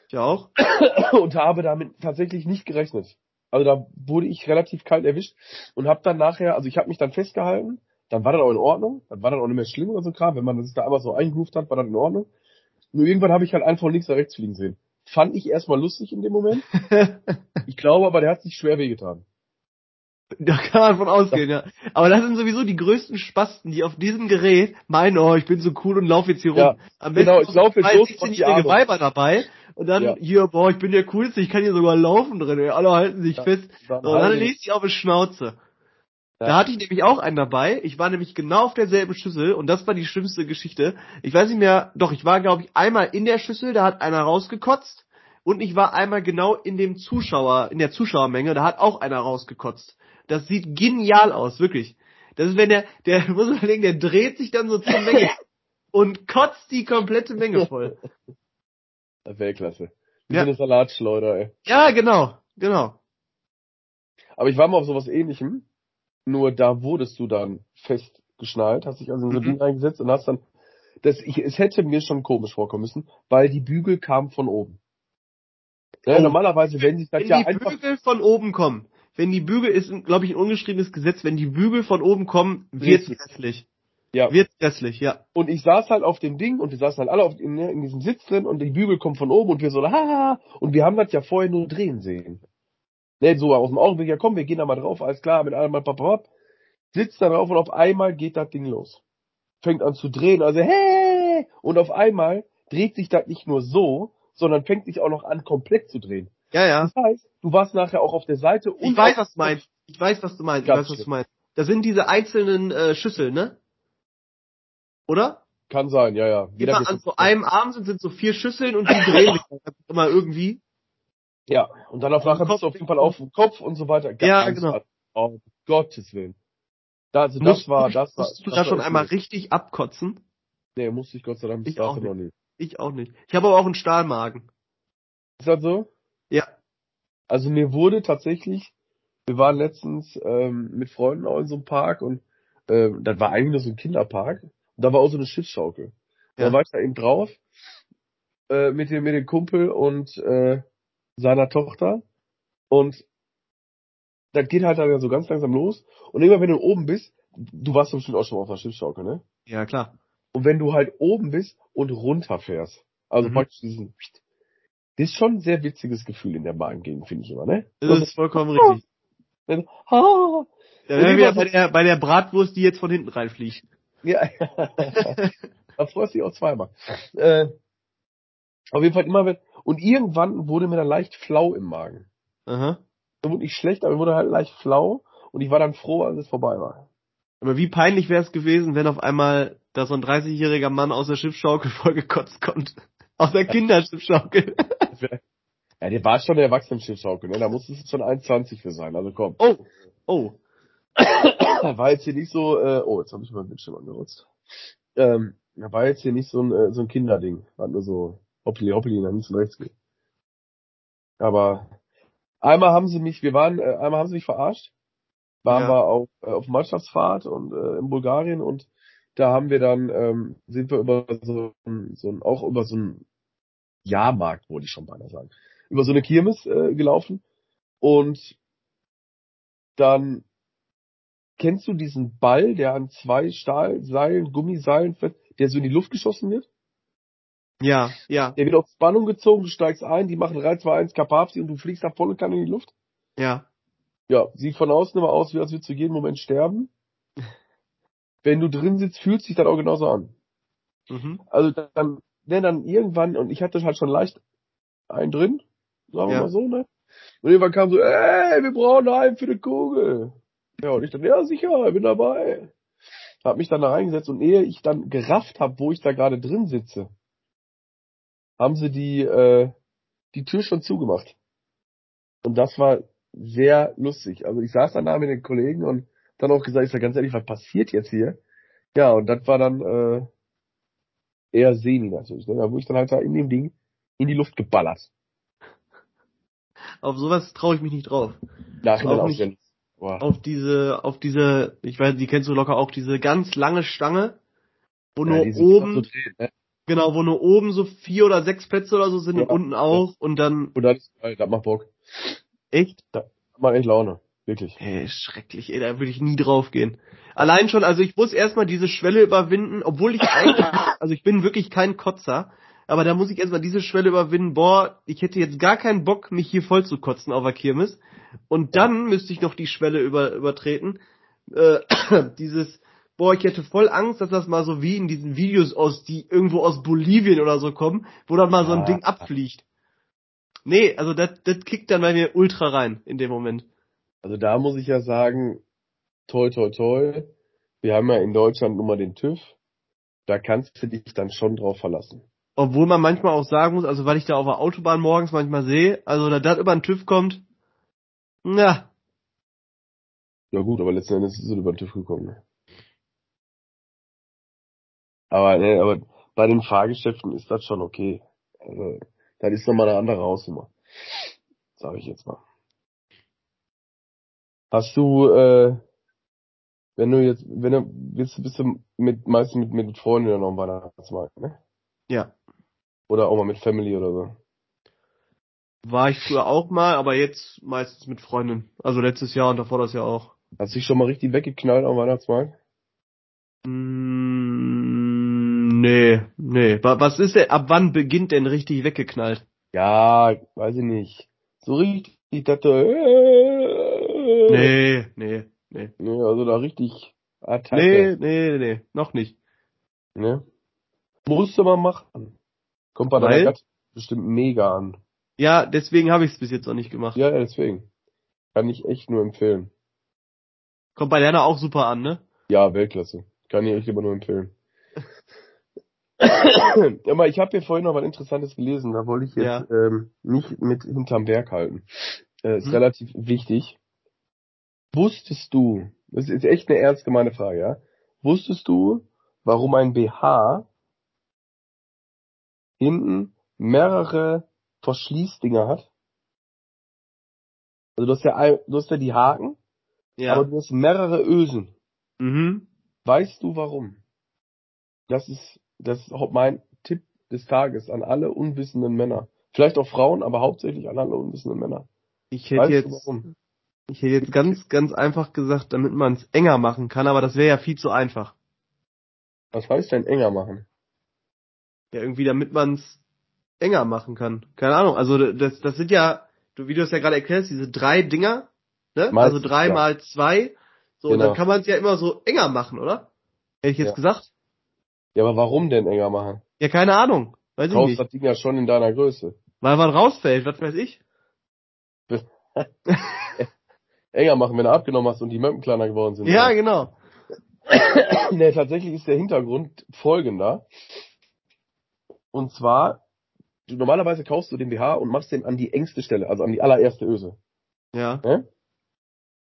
Ich auch. und habe damit tatsächlich nicht gerechnet. Also da wurde ich relativ kalt erwischt und habe dann nachher, also ich habe mich dann festgehalten, dann war das auch in Ordnung, dann war das auch nicht mehr schlimm oder so Kram, wenn man sich da einmal so eingeruft hat, war das in Ordnung. Nur irgendwann habe ich halt einfach links nach rechts fliegen sehen. Fand ich erstmal lustig in dem Moment. Ich glaube aber, der hat sich schwer wehgetan. Da kann man von ausgehen, ja. Aber das sind sowieso die größten Spasten, die auf diesem Gerät meinen, oh, ich bin so cool und laufe jetzt hier rum. Ja, Am genau, ich laufe jetzt los, mach die 16-jährige Arme. Weiber dabei und dann Ja. hier, boah, ich bin der Coolste, ich kann hier sogar laufen drin, ey. alle halten sich Ja, fest. dann und dann lese ich auf die Schnauze. Ja. Da hatte ich nämlich auch einen dabei. Ich war nämlich genau auf derselben Schüssel und das war die schlimmste Geschichte. Ich weiß nicht mehr, doch, ich war, glaube ich, einmal in der Schüssel, da hat einer rausgekotzt und ich war einmal genau in dem Zuschauer, in der Zuschauermenge, da hat auch einer rausgekotzt. Das sieht genial aus, wirklich. Das ist, wenn der, der, muss man überlegen, der dreht sich dann so zur Menge und kotzt die komplette Menge voll. Weltklasse. Wie Ja. so eine Salatschleuder, ey. Ja, genau, genau. Aber ich war mal auf sowas ähnlichem, nur da wurdest du dann festgeschnallt, hast dich also in so ein Mhm. Ding reingesetzt und hast dann, das, ich, es hätte mir schon komisch vorkommen müssen, weil die Bügel kamen von oben. Ja, Oh. normalerweise, wenn sich das Wenn ja die einfach, Bügel von oben kommen, wenn die Bügel ist, glaube ich, ein ungeschriebenes Gesetz, wenn die Bügel von oben kommen, wird's hässlich. ja, Wird's hässlich, ja. und ich saß halt auf dem Ding und wir saßen halt alle auf, in, in diesem Sitz drin und die Bügel kommen von oben und wir so, haha, und wir haben das ja vorher nur drehen sehen. Ne, so aus dem Augenblick, ja komm, wir gehen da mal drauf, alles klar, mit allem mal papapap, sitzt da drauf und auf einmal geht das Ding los. Fängt an zu drehen, also hey, und auf einmal dreht sich das nicht nur so, sondern fängt sich auch noch an, komplett zu drehen. Ja, ja. Das heißt, du warst nachher auch auf der Seite und Ich weiß, was du meinst. Ich weiß, was du meinst. Ich weiß, was du meinst. Das sind diese einzelnen äh, Schüsseln, ne? Oder? Kann sein, ja, ja. Jeder Immer an so- einem Arm sind, sind so vier Schüsseln und die drehen sich immer irgendwie. Ja, und dann auf nachher bist du auf jeden Fall auf dem Kopf und so weiter. Ja, Ganz genau. hart. Oh, Gottes Willen. Da, also das Musst war, das war. Musst du das da war schon einmal übel. richtig abkotzen? Nee, musste ich Gott sei Dank bis Ich dato noch nie. Ich auch nicht. Ich habe aber auch einen Stahlmagen. Ist das so? Also mir wurde tatsächlich, wir waren letztens ähm, mit Freunden auch in so einem Park und ähm, das war eigentlich nur so ein Kinderpark. Und da war auch so eine Schiffsschaukel. Ja. Da war ich da eben drauf äh, mit dem mit dem Kumpel und äh, seiner Tochter und das geht halt dann so ganz langsam los und immer wenn du oben bist, du warst bestimmt auch schon auf der Schiffsschaukel, ne? Ja, klar. Und wenn du halt oben bist und runterfährst, also Mhm. praktisch diesen, das ist schon ein sehr witziges Gefühl in der Bahngegend, finde ich immer, ne? Das ist vollkommen richtig. Wenn, ah, Da wären wir bei der, bei der Bratwurst, die jetzt von hinten reinfliegt. Ja. da freust du dich auch zweimal. Äh, auf jeden Fall immer wenn, und irgendwann wurde mir dann leicht flau im Magen. Aha. So wurde nicht schlecht, aber mir wurde halt leicht flau und ich war dann froh, als es vorbei war. Aber wie peinlich wäre es gewesen, wenn auf einmal da so ein 30-jähriger Mann aus der Schiffsschaukel vollgekotzt kommt. Aus der Kinderschiffsschaukel. Ja, der war schon der Erwachsenenschiffschaukel, ne? Da musste es schon 1,20 für sein, also komm. Oh, oh. war jetzt hier nicht so, äh, oh, jetzt habe ich meinen Bildschirm angerotzt. Ähm, war jetzt hier nicht so ein, äh, so ein Kinderding. War nur so hoppeli hoppeli nach links und rechts geht. Aber einmal haben sie mich, wir waren, äh, einmal haben sie mich verarscht. Waren Ja. wir auf, äh, auf Mannschaftsfahrt und äh, in Bulgarien und da haben wir dann, ähm, sind wir über so, ein- so ein, auch über so ein Jahrmarkt, wollte ich schon beinahe sagen, über so eine Kirmes äh, gelaufen und dann kennst du diesen Ball, der an zwei Stahlseilen, Gummiseilen fest, der so in die Luft geschossen wird? Ja, ja, Der wird auf Spannung gezogen, du steigst ein, die machen 3, 2, 1 Kapapsi und du fliegst da volle Kanne in die Luft. ja. Ja, sieht von außen immer aus, wie als würdest du jeden Moment sterben. Wenn du drin sitzt, fühlt sich das auch genauso an. Mhm. Also dann, ne, dann irgendwann, und ich hatte halt schon leicht einen drin, sagen wir Ja. mal so, ne? Und irgendwann kam so, ey, wir brauchen einen für eine Kugel. Ja, und ich dann, ja sicher, bin dabei. Hab mich dann da reingesetzt und ehe ich dann gerafft habe, wo ich da gerade drin sitze, haben sie die, äh, die Tür schon zugemacht. Und das war sehr lustig. Also ich saß dann da mit den Kollegen und dann auch gesagt, ich sag ganz ehrlich, was passiert jetzt hier? Ja, und das war dann äh, eher semi natürlich. Ne? Da wurde ich dann halt da in dem Ding in die Luft geballert. Auf sowas traue ich mich nicht drauf. Nachhinein Auch auch nicht. Boah. Auf diese, auf diese, ich weiß, die kennst du locker auch, diese ganz lange Stange, wo Ja, nur oben, so dreht, ne? genau, wo nur oben so vier oder sechs Plätze oder so sind Ja. und unten auch und dann, Und ist geil, das macht Bock. echt? Das macht echt Laune. Wirklich. Ey, schrecklich, ey, da würde ich nie drauf gehen. Allein schon, also ich muss erstmal diese Schwelle überwinden, obwohl ich eigentlich, also ich bin wirklich kein Kotzer, aber da muss ich erstmal diese Schwelle überwinden, boah, ich hätte jetzt gar keinen Bock, mich hier voll zu kotzen auf der Kirmes. Und dann müsste ich noch die Schwelle über, übertreten, äh, dieses, boah, ich hätte voll Angst, dass das mal so wie in diesen Videos aus, die irgendwo aus Bolivien oder so kommen, wo dann mal so ein Ja. Ding abfliegt. Nee, also das, das kickt dann bei mir ultra rein in dem Moment. Also da muss ich ja sagen, toi toi toi. Wir haben ja in Deutschland nun mal den TÜV. Da kannst du dich dann schon drauf verlassen. Obwohl man manchmal auch sagen muss, also weil ich da auf der Autobahn morgens manchmal sehe, also da das über den TÜV kommt, na, Ja gut, aber letzten Endes ist es über den TÜV gekommen. Ne? Aber, ne, aber bei den Fahrgeschäften ist das schon okay. Also, das ist nochmal eine andere Hausnummer. Sag ich jetzt mal. Hast du, äh, wenn du jetzt, wenn du, bist, bist du mit, meistens mit, mit Freunden oder noch am Weihnachtsmarkt, ne? ja, Oder auch mal mit Family oder so. war ich früher auch mal, aber jetzt meistens mit Freunden. Also letztes Jahr und davor das Jahr auch. Hast du dich schon mal richtig weggeknallt am Weihnachtsmarkt? Mm, nee, nee. Wa- Was ist denn, ab wann beginnt denn richtig weggeknallt? Ja, weiß ich nicht. So richtig, dass du, äh, Nee, nee, nee. Nee, also da richtig Nee, Attacke. nee, nee, noch nicht. Ne? Musste man machen. Kommt bei deiner Gattin bestimmt mega an. Ja, deswegen habe ich es bis jetzt noch nicht gemacht. Ja, ja, deswegen. Kann ich echt nur empfehlen. Kommt bei Lerner auch super an, ne? Ja, Weltklasse. Kann ich echt immer nur empfehlen. ja, aber ich habe hier vorhin noch was Interessantes gelesen, da wollte ich jetzt ähm, nicht mit hinterm Berg halten. Äh, ist Hm. relativ wichtig. Wusstest du, das ist echt eine ernst gemeine Frage, ja? Wusstest du, warum ein BH hinten mehrere Verschließdinger hat? Also du hast ja, ein- du hast ja die Haken, Ja. aber du hast mehrere Ösen. mhm. Weißt du warum? Das ist, das ist auch mein Tipp des Tages an alle unwissenden Männer. Vielleicht auch Frauen, aber hauptsächlich an alle unwissenden Männer. Ich hätte weißt jetzt, du warum? Ich hätte jetzt ganz, ganz einfach gesagt, damit man es enger machen kann, aber das wäre ja viel zu einfach. Was heißt denn enger machen? Ja, irgendwie, damit man es enger machen kann. Keine Ahnung. Also das, das sind ja, du, wie du es ja gerade erklärst, diese drei Dinger, ne? Mal- also drei ja. mal zwei. So, und Genau. dann kann man es ja immer so enger machen, oder? Hätte ich jetzt Ja. gesagt? Ja, aber warum denn enger machen? Ja, keine Ahnung. Weiß ich Kaufst nicht. das Ding ja schon in deiner Größe. Weil man rausfällt, was weiß ich. Enger machen, wenn du abgenommen hast und die Möppen kleiner geworden sind. Ja, genau. nee, tatsächlich ist der Hintergrund folgender. Und zwar, du, normalerweise kaufst du den BH und machst den an die engste Stelle, also an die allererste Öse. Ja. Ne?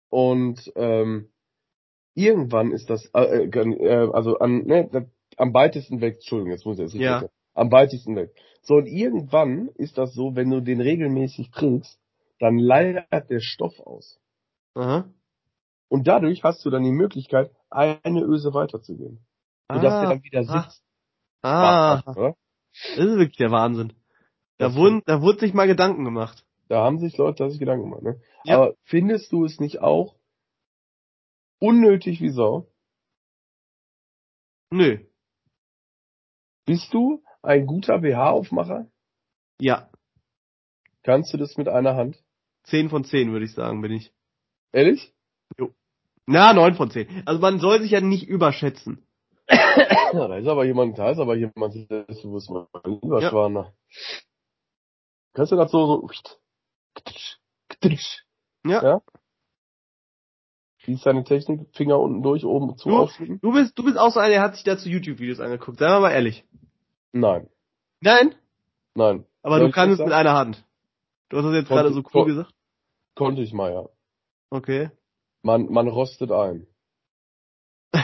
Und ähm, irgendwann ist das, äh, äh, also an, ne, am weitesten weg, Entschuldigung, jetzt muss ich jetzt richtig Ja. sagen. am weitesten weg. So, und irgendwann ist das so, wenn du den regelmäßig trägst, dann leiert der Stoff aus. Aha. Und dadurch hast du dann die Möglichkeit, eine Öse weiterzugehen. Sodass der dann wieder ah, sitzt. ah, Oder? das ist wirklich der Wahnsinn. Da Das- wurden, da wurde sich mal Gedanken gemacht. Da haben sich Leute sich Gedanken gemacht. Ne? Ja. Aber findest du es nicht auch unnötig wie Sau? Nö. Bist du ein guter BH-Aufmacher? Ja. Kannst du das mit einer Hand? 10 von 10 würde ich sagen, bin ich. Ehrlich? Na, 9 von 10. Also man soll sich ja nicht überschätzen. Ja, da ist aber jemand, da ist aber jemand, selbstbewusst, mein lieber Ja. Schwaner. Kannst du das so, so, Ja. Ja? Wie ist deine Technik? Finger unten durch, oben zu Du, du bist, du bist auch so einer, der hat sich dazu YouTube-Videos angeguckt. Seien wir mal ehrlich. Nein, Nein? nein. Aber Soll du kannst es mit einer Hand. Du hast das jetzt Konnte- gerade so cool gesagt. Konnte ich mal, ja. Okay. Man, man rostet ein.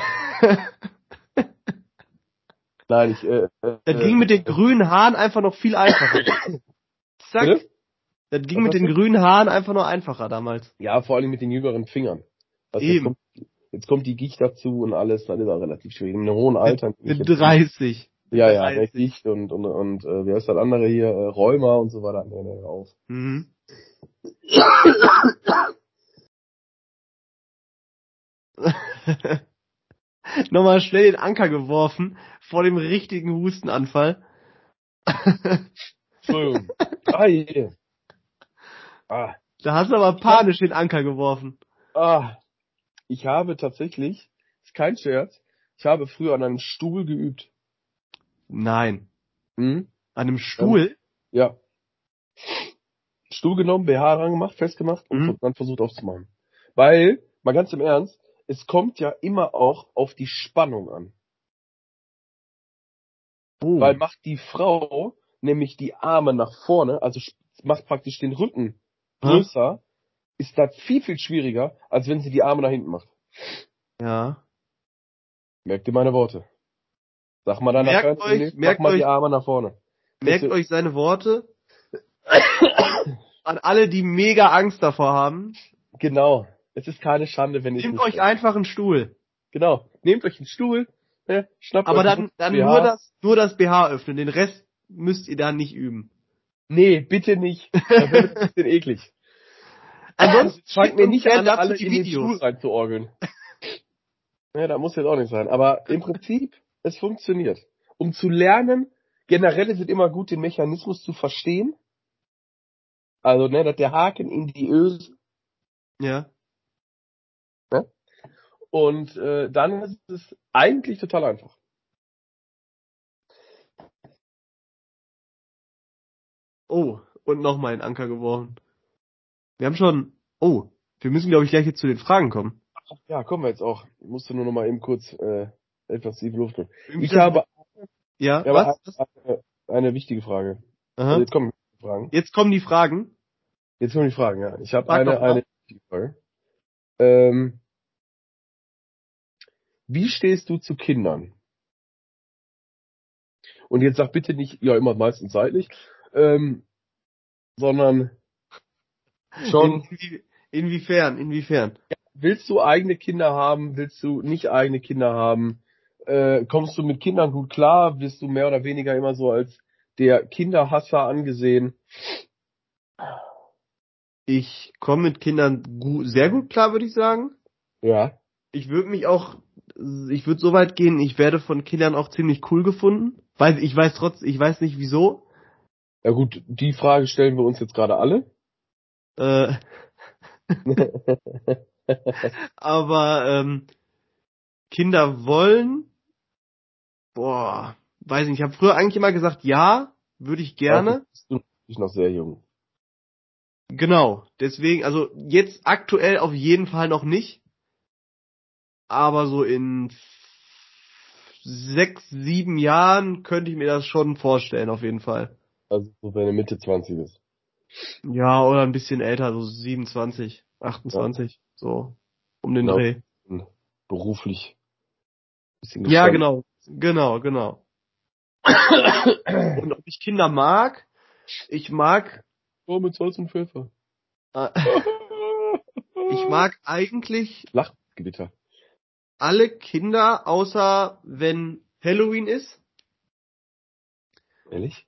Nein, ich, äh, äh, Das ging mit den grünen Haaren einfach noch viel einfacher. Zack. Bitte? Das ging Was mit den du? grünen Haaren einfach noch einfacher damals. Ja, vor allem mit den jüngeren Fingern. Also Eben. Jetzt kommt, jetzt kommt die Gicht dazu und alles, das ist auch relativ schwierig. In einem hohen Alter. Mit 30. Ja, ja, 30. der Gicht und, und, und, äh, wie heißt das andere hier, äh, Rheuma und so weiter. Nee, nee, auf. Mhm. Nochmal schnell den Anker geworfen vor dem richtigen Hustenanfall. Entschuldigung. ah, je. Ah, Da hast du aber panisch den Anker geworfen. ah. Ich habe tatsächlich, ist kein Scherz, ich habe früher an einem Stuhl geübt. Nein. Hm? An einem Stuhl? Ja. Stuhl genommen, BH dran gemacht, festgemacht und Mhm. dann versucht aufzumachen. Weil, mal ganz im Ernst, es kommt ja immer auch auf die Spannung an. Oh. Weil macht die Frau nämlich die Arme nach vorne, also macht praktisch den Rücken größer, ist das viel, viel schwieriger, als wenn sie die Arme nach hinten macht. ja. Merkt ihr meine Worte? Sag mal dann Merkt euch- mach merkt mal die euch- Arme nach vorne. Merkt Bitte. euch seine Worte. An alle, die mega Angst davor haben. Genau. Es ist keine Schande, wenn ich Nehmt euch einfach einen Stuhl. Genau. Nehmt euch einen Stuhl, ne, schnappt Aber euch dann, dann BH. nur das, nur das BH öffnen. Den Rest müsst ihr dann nicht üben. Nee, bitte nicht. Das wird ein bisschen eklig. Ansonsten Fangt schickt mir nicht an, alle die in den Videos. Stuhl reinzuorgeln. ja, da muss jetzt auch nicht sein. Aber im Prinzip, es funktioniert. Um zu lernen, generell ist es immer gut, den Mechanismus zu verstehen. Also, ne, dass der Haken in die Öse Ja. Und äh, dann ist es eigentlich total einfach. Oh, und nochmal einen Anker geworfen. Wir haben schon, oh, wir müssen glaube ich gleich jetzt zu den Fragen kommen. Ja, kommen wir jetzt auch. Ich musste nur noch mal eben kurz äh, etwas tiefe Luft holen. Ich habe ja, ja, was? eine, eine wichtige Frage. Aha. Also jetzt kommen die Fragen. Jetzt kommen die Fragen. Jetzt kommen die Fragen, ja. Ich habe eine, eine wichtige Frage. Ähm, wie stehst du zu Kindern? Und jetzt sag bitte nicht, ja, immer meistens seitlich, ähm, sondern schon, Inwie inwiefern, inwiefern? willst du eigene Kinder haben, willst du nicht eigene Kinder haben? Äh, kommst du mit Kindern gut klar? Wirst du mehr oder weniger immer so als der Kinderhasser angesehen? Ich komme mit Kindern gu sehr gut klar, würde ich sagen. Ja. Ich würde mich auch, ich würde so weit gehen, ich werde von Kindern auch ziemlich cool gefunden. Weil ich weiß trotz, ich weiß nicht wieso. Ja gut, die Frage stellen wir uns jetzt gerade alle. Äh, Aber ähm, Kinder wollen, boah, weiß nicht, ich habe früher eigentlich immer gesagt, ja, würde ich gerne. Bist du bist noch sehr jung. Genau, deswegen, also jetzt aktuell auf jeden Fall noch nicht. Aber so in sechs, sieben Jahren könnte ich mir das schon vorstellen, auf jeden Fall. Also so wenn du Mitte 20 bist. Ja, oder ein bisschen älter, so 27, 28, so um den Genau. Dreh. Beruflich. Ja, genau, genau, genau. Und ob ich Kinder mag? Ich mag, Oh, mit Salz und Pfeffer. äh, ich mag eigentlich Lachgewitter. Alle Kinder, außer wenn Halloween ist. Ehrlich?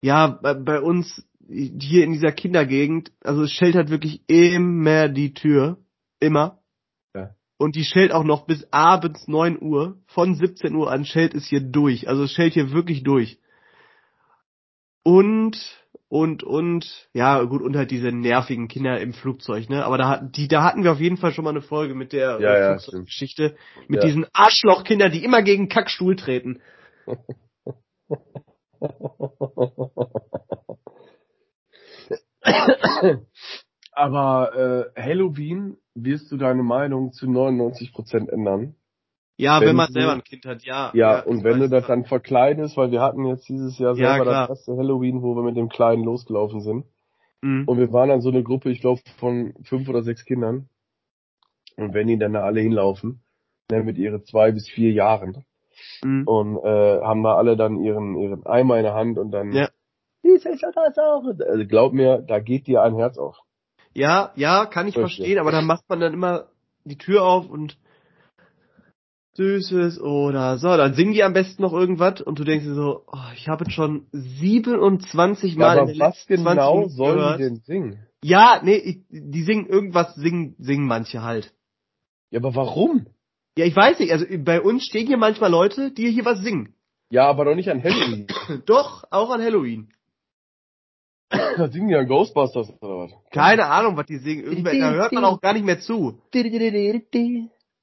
Ja, bei, bei uns hier in dieser Kindergegend, also es schellt halt wirklich immer die Tür. Immer. Ja. Und die schellt auch noch bis abends 9 Uhr. Von 17 Uhr an schellt es hier durch. Also es schellt hier wirklich durch. Und, und, und, ja, gut, und halt diese nervigen Kinder im Flugzeug, ne? Aber da hatten, die, da hatten wir auf jeden Fall schon mal eine Folge mit der Ja, äh, ja, Flugzeuggeschichte. Mit Ja. diesen Arschlochkindern, die immer gegen Kackstuhl treten. Aber äh, Halloween wirst du deine Meinung zu 99% ändern. Ja, Wenn wenn, man selber ein Kind hat, ja. Ja, und wenn du das dann verkleidest, weil wir hatten jetzt dieses Jahr Ja, selber klar. das erste Halloween, wo wir mit dem Kleinen losgelaufen sind. Mhm. Und wir waren dann so eine Gruppe, ich glaube, von fünf oder sechs Kindern. Und wenn die dann da alle hinlaufen, ne, mit ihren zwei bis vier Jahren, Mhm. und äh, haben da alle dann ihren ihren Eimer in der Hand und dann Ja. Dies ist das auch. Also glaub mir, da geht dir ein Herz auf. Ja, ja, kann ich Verstehe. verstehen, aber dann macht man dann immer die Tür auf und Süßes oder so, dann singen die am besten noch irgendwas und du denkst dir so, oh, ich habe jetzt schon 27 Ja, Mal in aber den was letzten 20 genau sollen gehört. die denn singen? Ja, nee, ich, die singen irgendwas, singen, singen manche halt. Ja, aber warum? Ja, ich weiß nicht, also bei uns stehen hier manchmal Leute, die hier was singen. Ja, aber doch nicht an Halloween. Doch, auch an Halloween. da singen die an Ghostbusters oder was? Keine Ahnung, was die singen. Irgendwer, da hört man auch gar nicht mehr zu.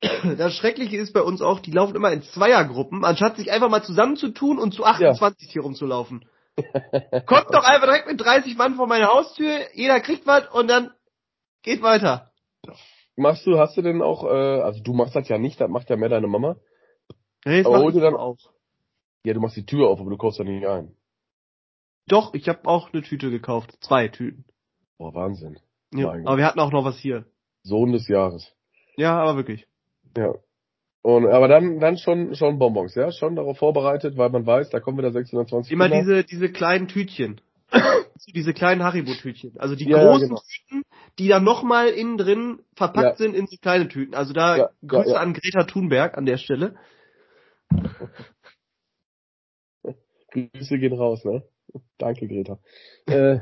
Das Schreckliche ist bei uns auch, die laufen immer in Zweiergruppen, anstatt sich einfach mal zusammenzutun und zu 28 hier rumzulaufen. Kommt doch einfach direkt mit 30 Mann vor meine Haustür, jeder kriegt was und dann geht weiter. Machst du, hast du denn auch, äh, also du machst das ja nicht, das macht ja mehr deine Mama. Nee, das Aber hol dir dann- auch. Ja, du machst die Tür auf, aber du kaufst da nicht ein. Doch, ich habe auch eine Tüte gekauft. Zwei Tüten. Boah, Wahnsinn. Ja, aber wir hatten auch noch was hier. Sohn des Jahres. Ja, aber wirklich. Ja. Und, aber dann, dann schon, schon Bonbons, ja? Schon darauf vorbereitet, weil man weiß, da kommen wieder 620 Immer Kinder. diese, diese kleinen Tütchen. diese kleinen Haribo-Tütchen. Also die Ja, großen genau. Tüten, die dann nochmal innen drin verpackt Ja. sind in so kleine Tüten. Also da Ja, Grüße an Greta Thunberg an der Stelle. Grüße gehen raus, ne? Danke, Greta. äh,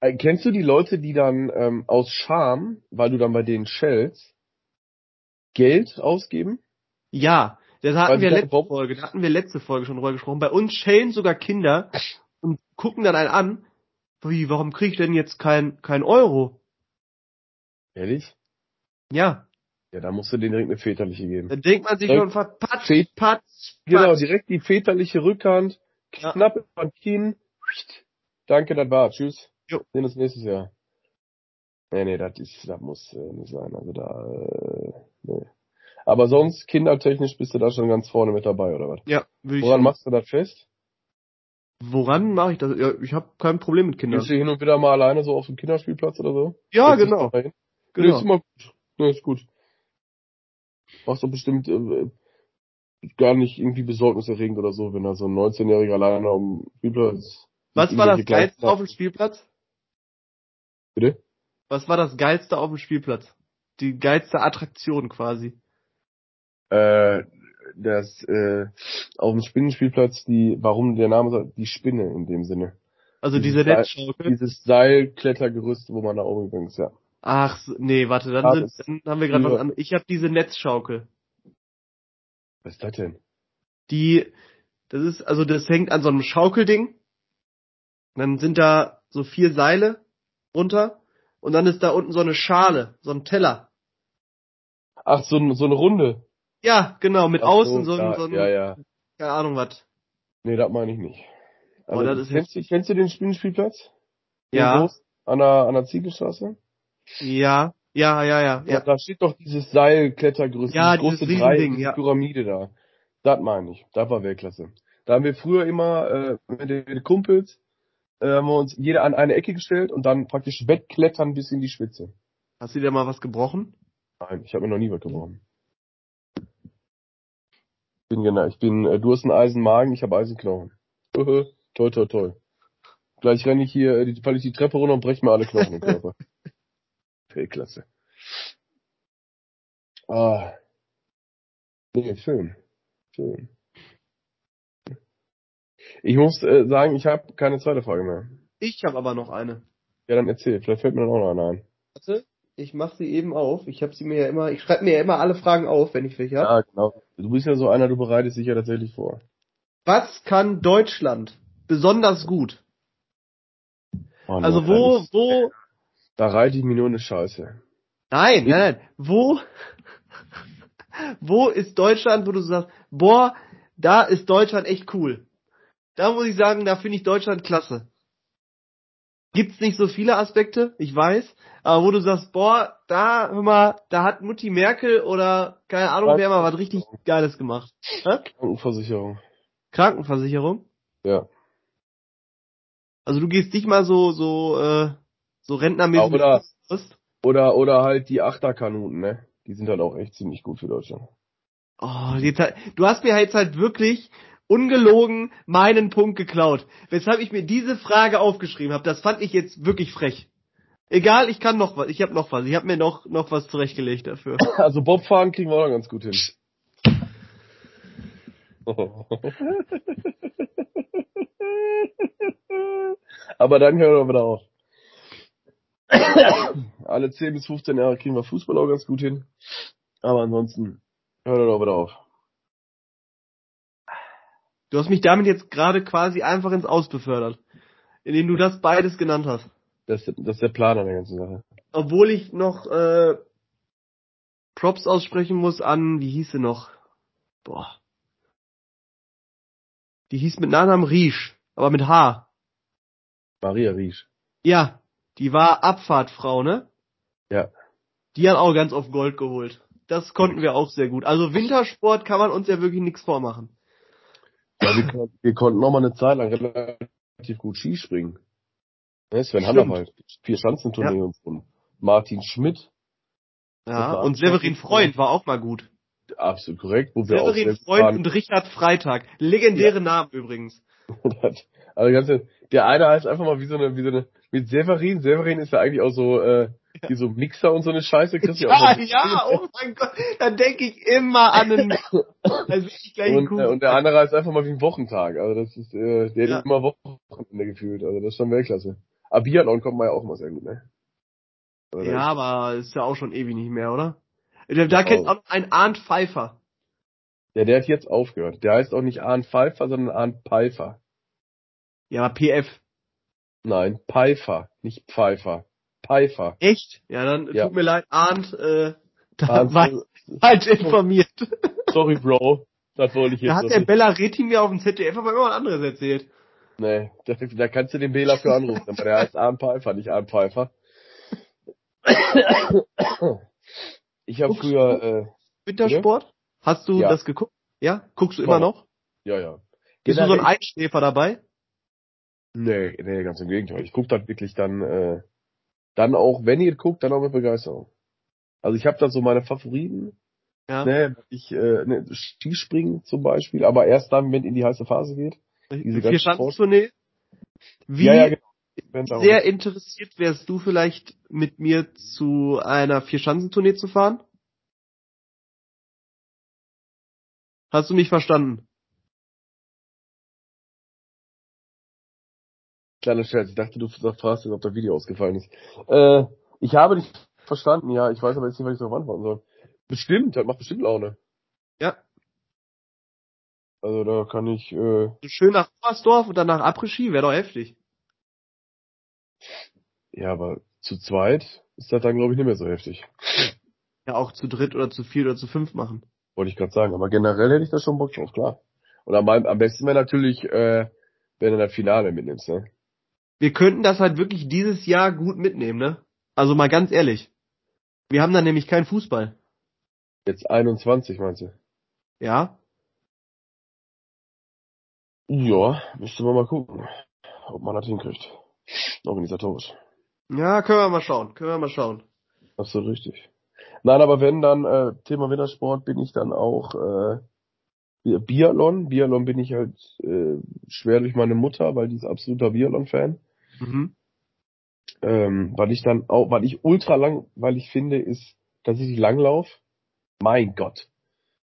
äh, kennst du die Leute, die dann ähm, aus Scham, weil du dann bei denen shellst, Geld ausgeben? Ja, das hatten wir letzte Bob- Folge, da hatten wir letzte Folge schon drüber gesprochen. Bei uns schellen sogar Kinder und gucken dann einen an. Wie, warum krieg ich denn jetzt kein, kein Euro? Ehrlich? Ja, Ja, da musst du denen direkt eine väterliche geben. dann denkt man sich schon, verpatzt, Fät- patz, Genau, patz. direkt die väterliche Rückhand, Ja. knapp über Kinn. Danke, das war. Tschüss. Jo. Sehen uns nächstes Jahr. Nee, nee, das ist, das muss äh, nicht sein. Also da, äh. Aber sonst, kindertechnisch bist du da schon ganz vorne mit dabei, oder was? Ja, würde ich Woran schon. machst du das fest? Woran mache ich das? Ja, ich habe kein Problem mit Kindern. Gehst du hin und wieder mal alleine so auf dem Kinderspielplatz oder so? Ja, dich genau. Nee, genau. ist immer gut. Nee, ist gut. Machst du bestimmt äh, gar nicht irgendwie besorgniserregend oder so, wenn da so ein 19-Jähriger alleine auf dem Spielplatz Was war das Geilste auf dem Spielplatz? Bitte? Was war das Geilste auf dem Spielplatz? Die geilste Attraktion quasi. Äh, das, äh, auf dem Spinnenspielplatz, die, warum der Name sagt, die Spinne in dem Sinne. Also Dieses diese Netzschaukel. Dieses Seilklettergerüst, wo man da oben gegangen ist, ja. Ach, so- nee, warte, dann, Ah, sind, dann haben wir gerade was anderes. Ich habe diese Netzschaukel. Was ist das denn? Die, das ist, also das hängt an so einem Schaukelding. Dann sind da so vier Seile runter und dann ist da unten so eine Schale, so ein Teller. Ach, so, so eine Runde. Ja, genau, mit Ach außen so, ein, ja, so ein, ja, ja. keine Ahnung was. Nee, das meine ich nicht. Oh, Also, das ist kennst, du, kennst du den Spielspielplatz? Den Ja, groß- An der, an der Ziegelstraße? ja, ja, ja, ja, Ja. Da steht doch dieses Seilklettergerüst, Ja, dieses große Drei, Riesending, diese ja. Pyramide da. Das meine ich. Das war Weltklasse. Da haben wir früher immer äh, mit den Kumpels äh, haben wir uns jeder an eine Ecke gestellt und dann praktisch wettklettern bis in die Spitze. Hast du dir mal was gebrochen? Nein, ich habe mir noch nie was gebrochen. Bin genau, ich bin, äh, du hast einen Eisenmagen, ich habe Eisenknochen. Toll, toll, toll. Gleich renne ich hier, äh, die, falle ich die Treppe runter und breche mir alle Knochen im Körper. Weltklasse. Ah. Nee, schön. Schön. Ich muss äh, sagen, ich habe keine zweite Frage mehr. Ich habe aber noch eine. Ja, dann erzähl. Vielleicht fällt mir dann auch noch eine ein. Warte, ich mach sie eben auf. Ich habe sie mir ja immer, ich schreibe mir ja immer alle Fragen auf, wenn ich welche habe. Ja, genau. Du bist ja so einer, du bereitest dich ja tatsächlich vor. Was kann Deutschland besonders gut? Oh, Also Mann, wo, das- wo, Da reite ich mir nur eine Scheiße. nein, nein, nein, wo, wo ist Deutschland, wo du sagst, boah, da ist Deutschland echt cool. Da muss ich sagen, da finde ich Deutschland klasse. Gibt's nicht so viele Aspekte, ich weiß, aber wo du sagst, boah, da, hör mal, da hat Mutti Merkel oder keine Ahnung, wer mal was richtig Geiles gemacht. Hä? Krankenversicherung. Krankenversicherung? Ja. Also du gehst nicht mal so, so, äh, so rentnermäßig Oder-? Oder, oder halt die Achterkanonen, ne? Die sind halt auch echt ziemlich gut für Deutschland. Oh, jetzt halt, du hast mir jetzt halt wirklich ungelogen meinen Punkt geklaut. Weshalb ich mir diese Frage aufgeschrieben habe, das fand ich jetzt wirklich frech. Egal, ich kann noch was, ich habe noch was, ich habe mir noch noch was zurechtgelegt dafür. Also Bobfahren kriegen wir auch ganz gut hin. Aber dann hören wir wieder auf. Alle 10 bis 15 Jahre kriegen wir Fußball auch ganz gut hin. Aber ansonsten hört er doch wieder auf. Du hast mich damit jetzt gerade quasi einfach ins Aus befördert, indem du das beides genannt hast. Das, ist- das ist der Plan an der ganzen Sache. Obwohl ich noch äh, Props aussprechen muss an, wie hieß sie noch? Boah. Die hieß mit Nachnamen Riesch, aber mit H. Maria Riesch. Ja, die war Abfahrtfrau, ne? Ja. Die hat auch ganz oft Gold geholt. Das konnten wir auch sehr gut. Also Wintersport kann man uns ja wirklich nichts vormachen. Ja, wir, wir konnten noch mal eine Zeit lang relativ gut Skispringen. Ne, Sven Stimmt. Vier Schanzentournee und so. Martin Schmidt, Ja, und Severin Freund war auch mal gut. absolut korrekt, wo wir auch Severin selbst Freund waren. und Richard Freitag. Legendäre Namen übrigens. Also ganze, der eine heißt einfach mal wie so eine, wie so eine, mit Severin. Severin ist ja eigentlich auch so, äh, wie so Mixer und so eine Scheiße. Kriegst du auch Ja, mal- ja, oh mein Gott. Da denke ich immer an einen, also ich gleich Und, äh, und der andere heißt einfach mal wie ein Wochentag. Also das ist, äh, der Ja. hat immer Wochenende gefühlt. Also das ist schon Weltklasse. Aber Biathlon kommt man ja auch immer sehr gut, ne? Also Ja, aber ist ja auch schon ewig nicht mehr, oder? Da, da kennt auch. auch ein Arndt Pfeiffer. Ja, der hat jetzt aufgehört. Der heißt auch nicht Arndt Pfeiffer, sondern Arndt Pfeiffer. Ja, aber PF. Nein, Pfeiffer, nicht Pfeiffer. Pfeiffer. Echt? Ja, dann Ja. tut mir leid, Arndt, äh, da Arndt, war ich falsch informiert. sorry, Bro. Das wollte ich jetzt Da hat der nicht. Bella Reti mir auf dem ZDF aber immer was anderes erzählt. Nee, da, da kannst du den Bela für anrufen, aber der heißt Arndt Pfeiffer, nicht Arndt Pfeiffer. Ich habe früher, äh, Wintersport? Hast du Ja. das geguckt? Ja? Guckst du immer noch? ja, ja. Bist du so ein Generell- Einschläfer dabei? Nee, nee, ganz im Gegenteil. Ich gucke dann wirklich dann, äh, dann auch, wenn ihr guckt, dann auch mit Begeisterung. Also ich habe da so meine Favoriten, Ja. ne, ich, äh, ne, Skispringen zum Beispiel, aber erst dann, wenn in die heiße Phase geht. diese Vier Schanzentournee? Wie ja, ja, genau. Sehr interessiert wärst du vielleicht mit mir zu einer Vier-Schanzentournee zu fahren? Hast du mich verstanden? Kleiner Scherz, ich dachte, du fragst ob das Video ausgefallen ist. Äh, ich habe dich verstanden, ja, ich weiß aber jetzt nicht, was ich darauf antworten soll. Bestimmt, das macht bestimmt Laune. Ja. Also da kann ich, äh, schön nach Oberstdorf und dann nach Après-Ski, wäre doch heftig. ja, aber zu zweit ist das dann, glaube ich, nicht mehr so heftig. ja auch zu dritt oder zu vier oder zu fünf machen. Wollte ich gerade sagen. Aber generell hätte ich da schon Bock drauf, klar. Und am, am besten wäre natürlich, äh, wenn du das Finale mitnimmst, ne? Wir könnten das halt wirklich dieses Jahr gut mitnehmen, ne? Also mal ganz ehrlich. Wir haben da nämlich keinen Fußball. Jetzt 21, meinst du? Ja? Ja, müsste man mal gucken, ob man das hinkriegt. Organisatorisch. Ja, können wir mal schauen. Können wir mal schauen. Absolut richtig. Nein, aber wenn dann äh, Thema Wintersport bin ich dann auch äh, Biathlon. Biathlon bin ich halt äh, schwer durch meine Mutter, weil die ist absoluter Biathlon-Fan. Mhm. Ähm, weil ich dann auch, weil ich ultra lang, weil ich finde, ist tatsächlich Langlauf. Mein Gott.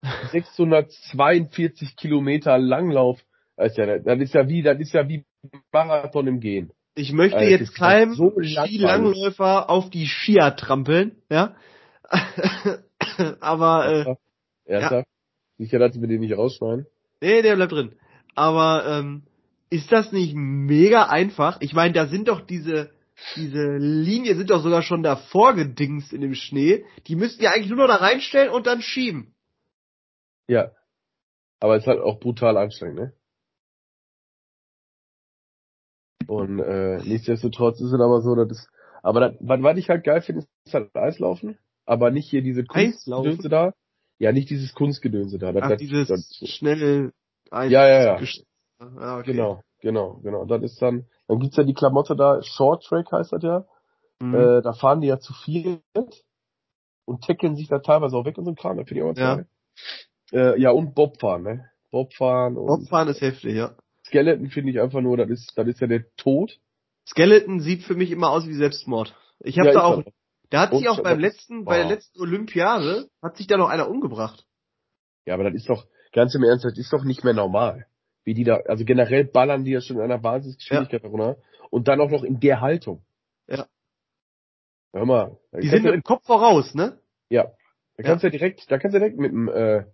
642 Kilometer Langlauf. Das ist ja, das ist ja wie, das ist ja wie Marathon im Gehen. Ich möchte das jetzt keinem so. Skilangläufer auf die Skier trampeln, ja? Aber äh, Ernsthaft? Sicher, dass wir den nicht rausschneiden? nee, der bleibt drin. Aber ähm, ist das nicht mega einfach? Ich meine, da sind doch diese diese Linien sind doch sogar schon davor gedingst in dem Schnee. Die müssten ja eigentlich nur noch da reinstellen und dann schieben. Ja. Aber es ist halt auch brutal anstrengend, ne? Und äh, nichtsdestotrotz ist es aber so, dass es, aber das, was, ich halt geil finde, ist halt Eislaufen, aber nicht hier diese? Kunstgedönse da. Ja, nicht dieses Kunstgedönse da. Das, Ach, das, dieses das, schnelle Eis Ja, ja, ja. Ah, okay. Genau, genau, genau. Das ist dann, dann gibt's ja die Klamotte da, Short Track heißt das ja. Mhm. Äh, da fahren die ja zu viert und tackeln sich da teilweise auch weg und so ein Kram. Das finde ich auch ganz Ja. Äh, ja, und Bobfahren, ne? Bobfahren und Bobfahren ist heftig, ja. Skeleton finde ich einfach nur, das ist, das ist ja der Tod. Skeleton sieht für mich immer aus wie Selbstmord. Ich habe ja, da auch. Da hat sich auch beim letzten, bei der wow. letzten Olympiade, hat sich da noch einer umgebracht. Ja, aber das ist doch, ganz im Ernst, das ist doch nicht mehr normal. Wie die da, also generell ballern die ja schon in einer Wahnsinnsgeschwindigkeit runter. Und dann auch noch in der Haltung. Ja. Hör mal. Die sind mit dem Kopf voraus, ne? Ja. Da Ja. kannst du ja direkt, da kannst du direkt mit dem, äh,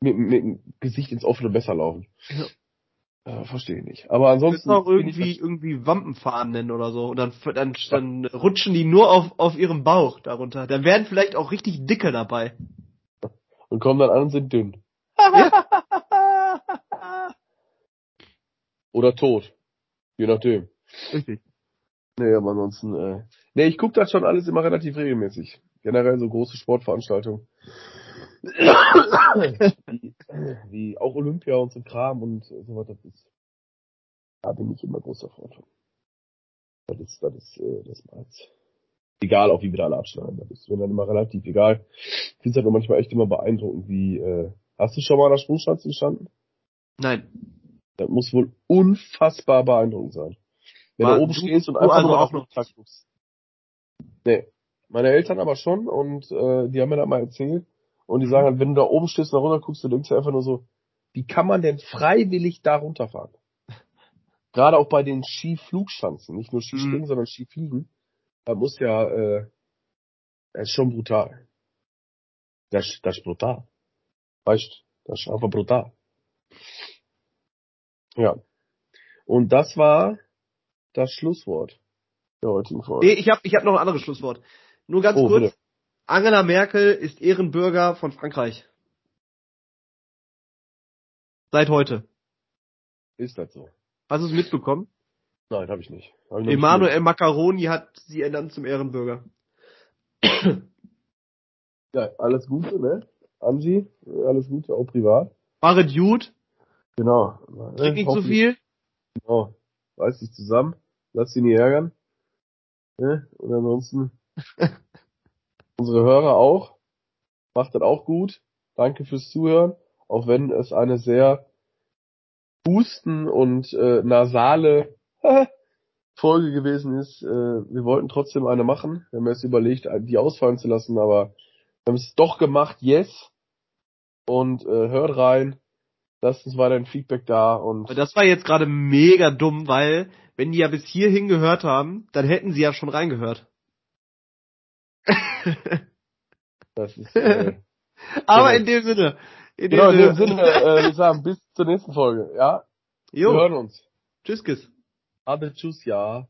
mit, mit dem Gesicht ins offene Messer laufen. Ja. Äh, verstehe ich nicht. Aber ansonsten. auch irgendwie, irgendwie Wampenfahren nennen oder so. Und dann, dann, dann rutschen die nur auf, auf ihrem Bauch darunter. Dann werden vielleicht auch richtig dicke dabei. und kommen dann an und sind dünn. Oder tot. Je nachdem. Richtig. Nee, aber ansonsten, äh, nee, ich gucke das schon alles immer relativ regelmäßig. Generell so große Sportveranstaltungen. Wie, wie auch Olympia und so Kram und so das ist. Da bin ich immer großer Freund von. Das ist, das ist, äh, das meins. Egal, auch wie wir da alle abschneiden. Das ist mir dann immer relativ egal. Ich finde es halt nur manchmal echt immer beeindruckend, wie, äh, hast du schon mal an der Sprungschanze gestanden? Nein. Das muss wohl unfassbar beeindruckend sein. Wenn War- du oben du- stehst und einfach nur auch auf den noch Tag guckst. Nee. Meine Eltern aber schon und äh, die haben mir das mal erzählt. Und die sagen halt, wenn du da oben stehst und da runter guckst, du denkst dir einfach nur so, wie kann man denn freiwillig da runterfahren? Gerade auch bei den Skiflugschanzen, nicht nur Skispringen, Mhm. sondern Skifliegen. Da muss ja, äh, das ist schon brutal. Das, das ist brutal. Weißt, das ist einfach brutal. Ja. Und das war das Schlusswort der heutigen Folge. Nee, ich habe ich hab noch ein anderes Schlusswort. Nur ganz Oh, kurz. bitte. Angela Merkel ist Ehrenbürger von Frankreich. Seit heute. Ist das so? Hast du es mitbekommen? Nein, habe ich nicht. Hab ich noch nicht Emmanuel Macaroni hat sie ernannt zum Ehrenbürger. Ja, alles Gute, ne? Angie, alles Gute, auch privat. Marit Jud, Genau. trink nicht zu viel. Genau. Reiß dich zusammen. Lass dich nicht ärgern. Ne? Und ansonsten unsere Hörer auch. Macht das auch gut. Danke fürs Zuhören. Auch wenn es eine sehr husten und äh, nasale Folge gewesen ist. Äh, wir wollten trotzdem eine machen. Wir haben erst überlegt, die ausfallen zu lassen, aber wir haben es doch gemacht. Yes. Und äh, hört rein. Lasst uns weiter ein Feedback da und Das war jetzt gerade mega dumm, weil wenn die ja bis hierhin gehört haben, dann hätten sie ja schon reingehört. Das ist äh, Aber Genau. in dem Sinne. In Genau, in dem Sinne, äh, wir sagen bis zur nächsten Folge. Ja, wir Jo, hören uns. tschüss, Kiss. Ade, tschüss, ja.